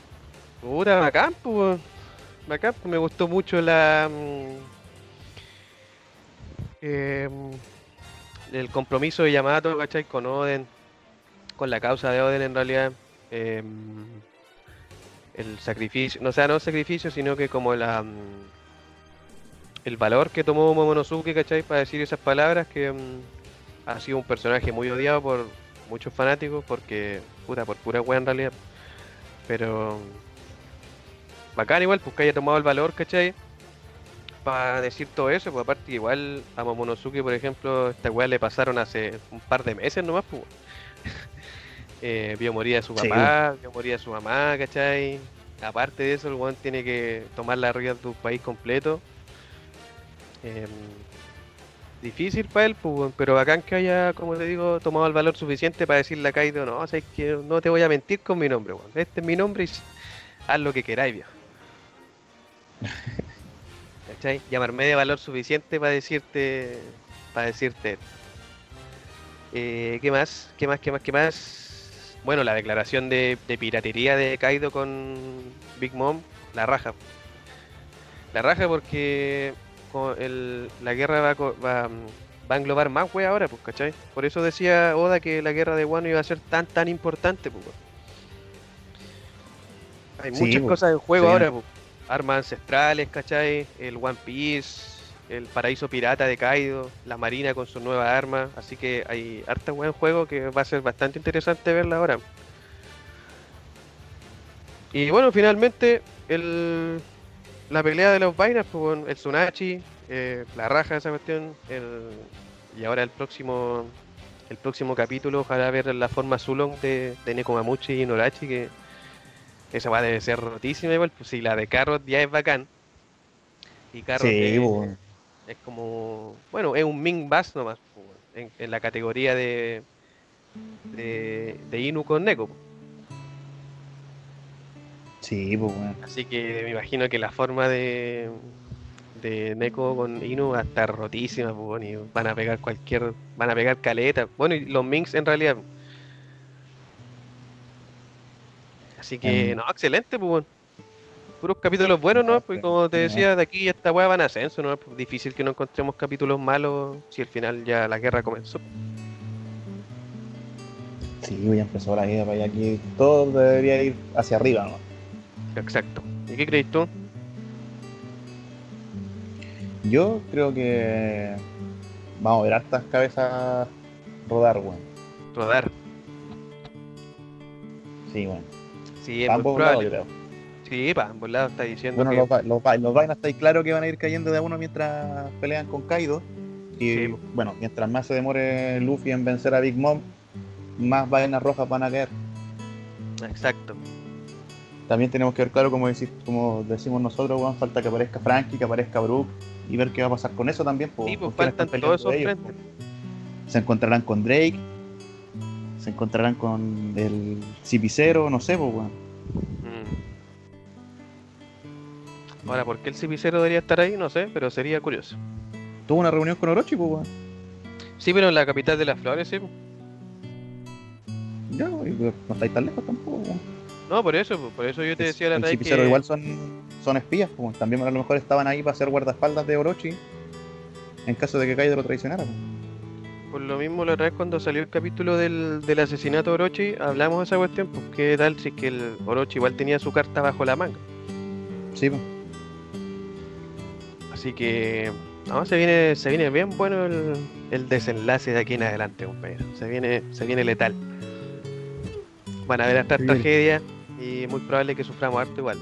Puta, bacán, pues. Bacán, me gustó mucho la. mm, em, el compromiso de Yamato, ¿cachai? Con Oden. Con la causa de Oden en realidad. em, el sacrificio. No sea, no el sacrificio, sino que como la. mm, el valor que tomó Momonosuke, ¿cachai? Para decir esas palabras que. mm, ha sido un personaje muy odiado por muchos fanáticos porque. Puta, por pura wea en realidad. Pero bacán igual, pues que haya tomado el valor, ¿cachai? Para decir todo eso, pues aparte igual a Momonosuke, por ejemplo, esta weá le pasaron hace un par de meses nomás, pues. [LAUGHS] eh, vio morir a su Sí. papá, vio morir a su mamá, ¿cachai? Aparte de eso, el weón tiene que tomar la rienda de un país completo. Em, difícil para él, pues, pero bacán que haya, como te digo, tomado el valor suficiente para decirle a Kaido, no, o sea, es que no te voy a mentir con mi nombre, weón. Este es mi nombre y haz lo que queráis, viejo. [LAUGHS] ¿Cachai? Llamarme de valor suficiente para decirte. Para decirte. Eh, ¿Qué más? ¿Qué más? ¿Qué más? ¿Qué más? Bueno, la declaración de, de piratería de Kaido con Big Mom, la raja. La raja porque el- la guerra va, va, va a englobar más wea ahora, pues, ¿cachai? Por eso decía Oda que la guerra de Wano iba a ser tan tan importante, pues. Hay Sí, muchas pues, cosas en juego sí. ahora, pues. Armas ancestrales, ¿cachai? El One Piece, el paraíso pirata de Kaido, la marina con sus nuevas armas. Así que hay harta wea en juego que va a ser bastante interesante verla ahora. Y bueno, finalmente, el, la pelea de los vainas, pues, el Tsunachi, eh, la raja de esa cuestión, el, y ahora el próximo el próximo capítulo, ojalá ver la forma Zulong de, de Nekomamuchi y Norachi, que esa va debe ser rotísima igual, pues si la de Carrot ya es bacán. Y Carrot Sí, es, como, bueno, es un Ming Bass nomás, pues, en, en la categoría de, de, de Inu con Neko. pues. Sí, pues, weón. Así que me imagino que la forma de, de Neko con Inu va a estar rotísima, pues, bueno, y van a pegar cualquier, van a pegar caleta. Bueno, y los Minks en realidad. Así que, Em. no, excelente, pues, bueno. Puros capítulos buenos, ¿no? Pues pero- como te decía, de aquí esta weá van a ascenso, ¿no? Pues difícil que no encontremos capítulos malos si al final ya la guerra comenzó. Sí, ya empezó la para allá aquí. Todo debería ir hacia arriba, ¿no? Exacto. ¿Y qué crees tú? Yo creo que vamos a ver hartas cabezas rodar, weón. Rodar. Sí, weón. Sí, ambos lados, creo. Sí, para ambos lados está diciendo Bueno, que... los, los, los vainas está ahí claro que van a ir cayendo de a uno mientras pelean con Kaido. Y Sí, bueno, mientras más se demore Luffy en vencer a Big Mom, más vainas rojas van a caer. Exacto. También tenemos que ver claro, como, decir, como decimos nosotros, weón, falta que aparezca Frankie, que aparezca Brook y ver qué va a pasar con eso también. po, Sí, pues faltan todos esos ellos, frentes. Se encontrarán con Drake, se encontrarán con el Cipicero, no sé, pues, weón. Mm. Ahora, ¿por qué el cipicero debería estar ahí? No sé, pero sería curioso. Tuvo una reunión con Orochi, pues, weón. Sí, pero en la capital de las flores, sí. Ya, pues, no estáis tan lejos tampoco, weón. No, por eso, por eso yo te decía la el que... igual son, son espías, pues, también a lo mejor estaban ahí para ser guardaespaldas de Orochi en caso de que Kaido lo traicionara. pues. Por lo mismo la otra vez cuando salió el capítulo del, del asesinato de Orochi, hablamos de esa cuestión, pues qué tal si es que el Orochi igual tenía su carta bajo la manga. Sí, pues. Así que no, se viene, se viene bien bueno el, el desenlace de aquí en adelante, compañero. Se viene, se viene letal. Van a haber hartas Bien. tragedias y muy probable que suframos harto igual.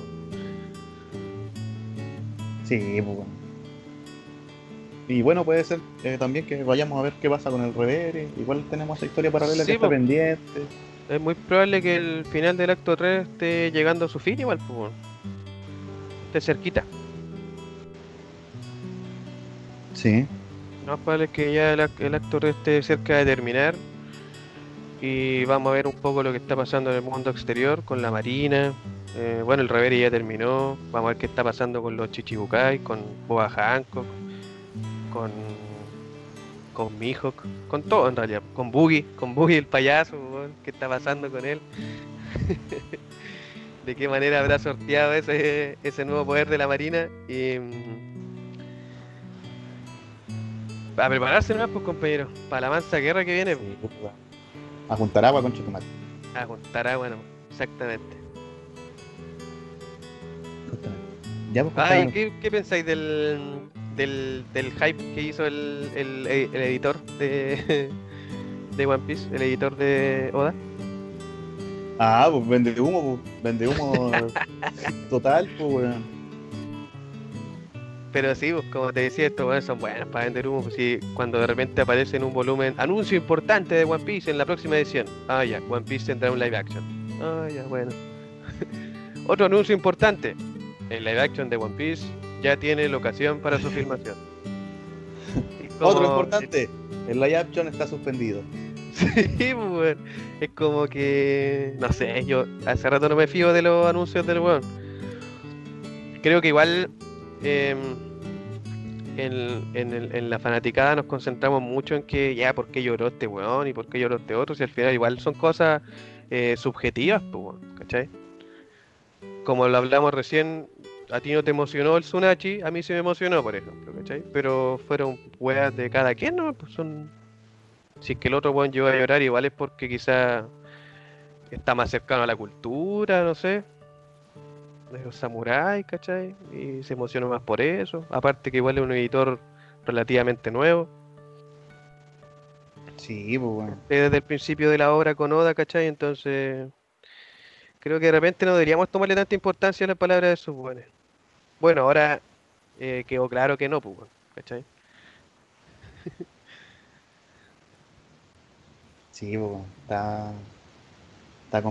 Sí, pues. Y bueno, puede ser eh, también que vayamos a ver qué pasa con el Revere. Igual tenemos esa historia paralela Sí, que está pendiente. Es muy probable que el final del acto 3 esté llegando a su fin igual, pues, esté cerquita. Sí. Más probable es que ya el, ac- el acto 3 esté cerca de terminar. Y vamos a ver un poco lo que está pasando en el mundo exterior con la marina. Eh, bueno, el Revere ya terminó. Vamos a ver qué está pasando con los Chichibukai, con Boa Hancock, con, con Mihawk, con todo en realidad. Con Boogie, con Boogie el payaso, qué está pasando con él. [LAUGHS] de qué manera habrá sorteado ese, ese nuevo poder de la marina. Y, mm, a prepararse más, pues compañeros, para la mansa guerra que viene. Sí, pues, bueno. A juntar agua con chitomate. A juntar agua, no, exactamente. Ya, pues, compañero. ¿qué, qué pensáis del, del, del hype que hizo el, el, el editor de, [LAUGHS] de One Piece, el editor de Oda? Ah, pues vende humo, pues. Vende humo [LAUGHS] total, pues, weón. Pero sí, pues, como te decía, estos weones son buenos para vender humo. Pues, sí, cuando de repente aparece en un volumen, anuncio importante de One Piece en la próxima edición. Ah, ya, One Piece tendrá un live action. Ah, ya, bueno. [LAUGHS] Otro anuncio importante. El live action de One Piece ya tiene locación para su filmación. [LAUGHS] Como- Otro importante. El live action está suspendido. [LAUGHS] Sí, pues, weón. Es como que. No sé, yo hace rato no me fío de los anuncios del weón. Creo que igual. em, en, en, el- en la fanaticada nos concentramos mucho en que ya, ¿por qué lloró este weón? y por qué lloró este otro? Si al final igual son cosas eh, subjetivas, pues, ¿cachai? Como lo hablamos recién, a ti no te emocionó el Tsunachi, a mí sí me emocionó, por ejemplo, ¿cachai? Pero fueron weas de cada quien, ¿no? Pues son si es que el otro weón llegó a llorar, igual es porque quizá está más cercano a la cultura, no sé. De los samuráis, ¿cachai? Y se emocionó más por eso. Aparte que igual es un editor relativamente nuevo. Sí, pues, eh, Desde el principio de la obra con Oda, ¿cachai? Entonces, creo que de repente no deberíamos tomarle tanta importancia a las palabras de sus weones. Bueno, ahora eh, quedó claro que no, pues, ¿cachai? Sí, pues. Está. Está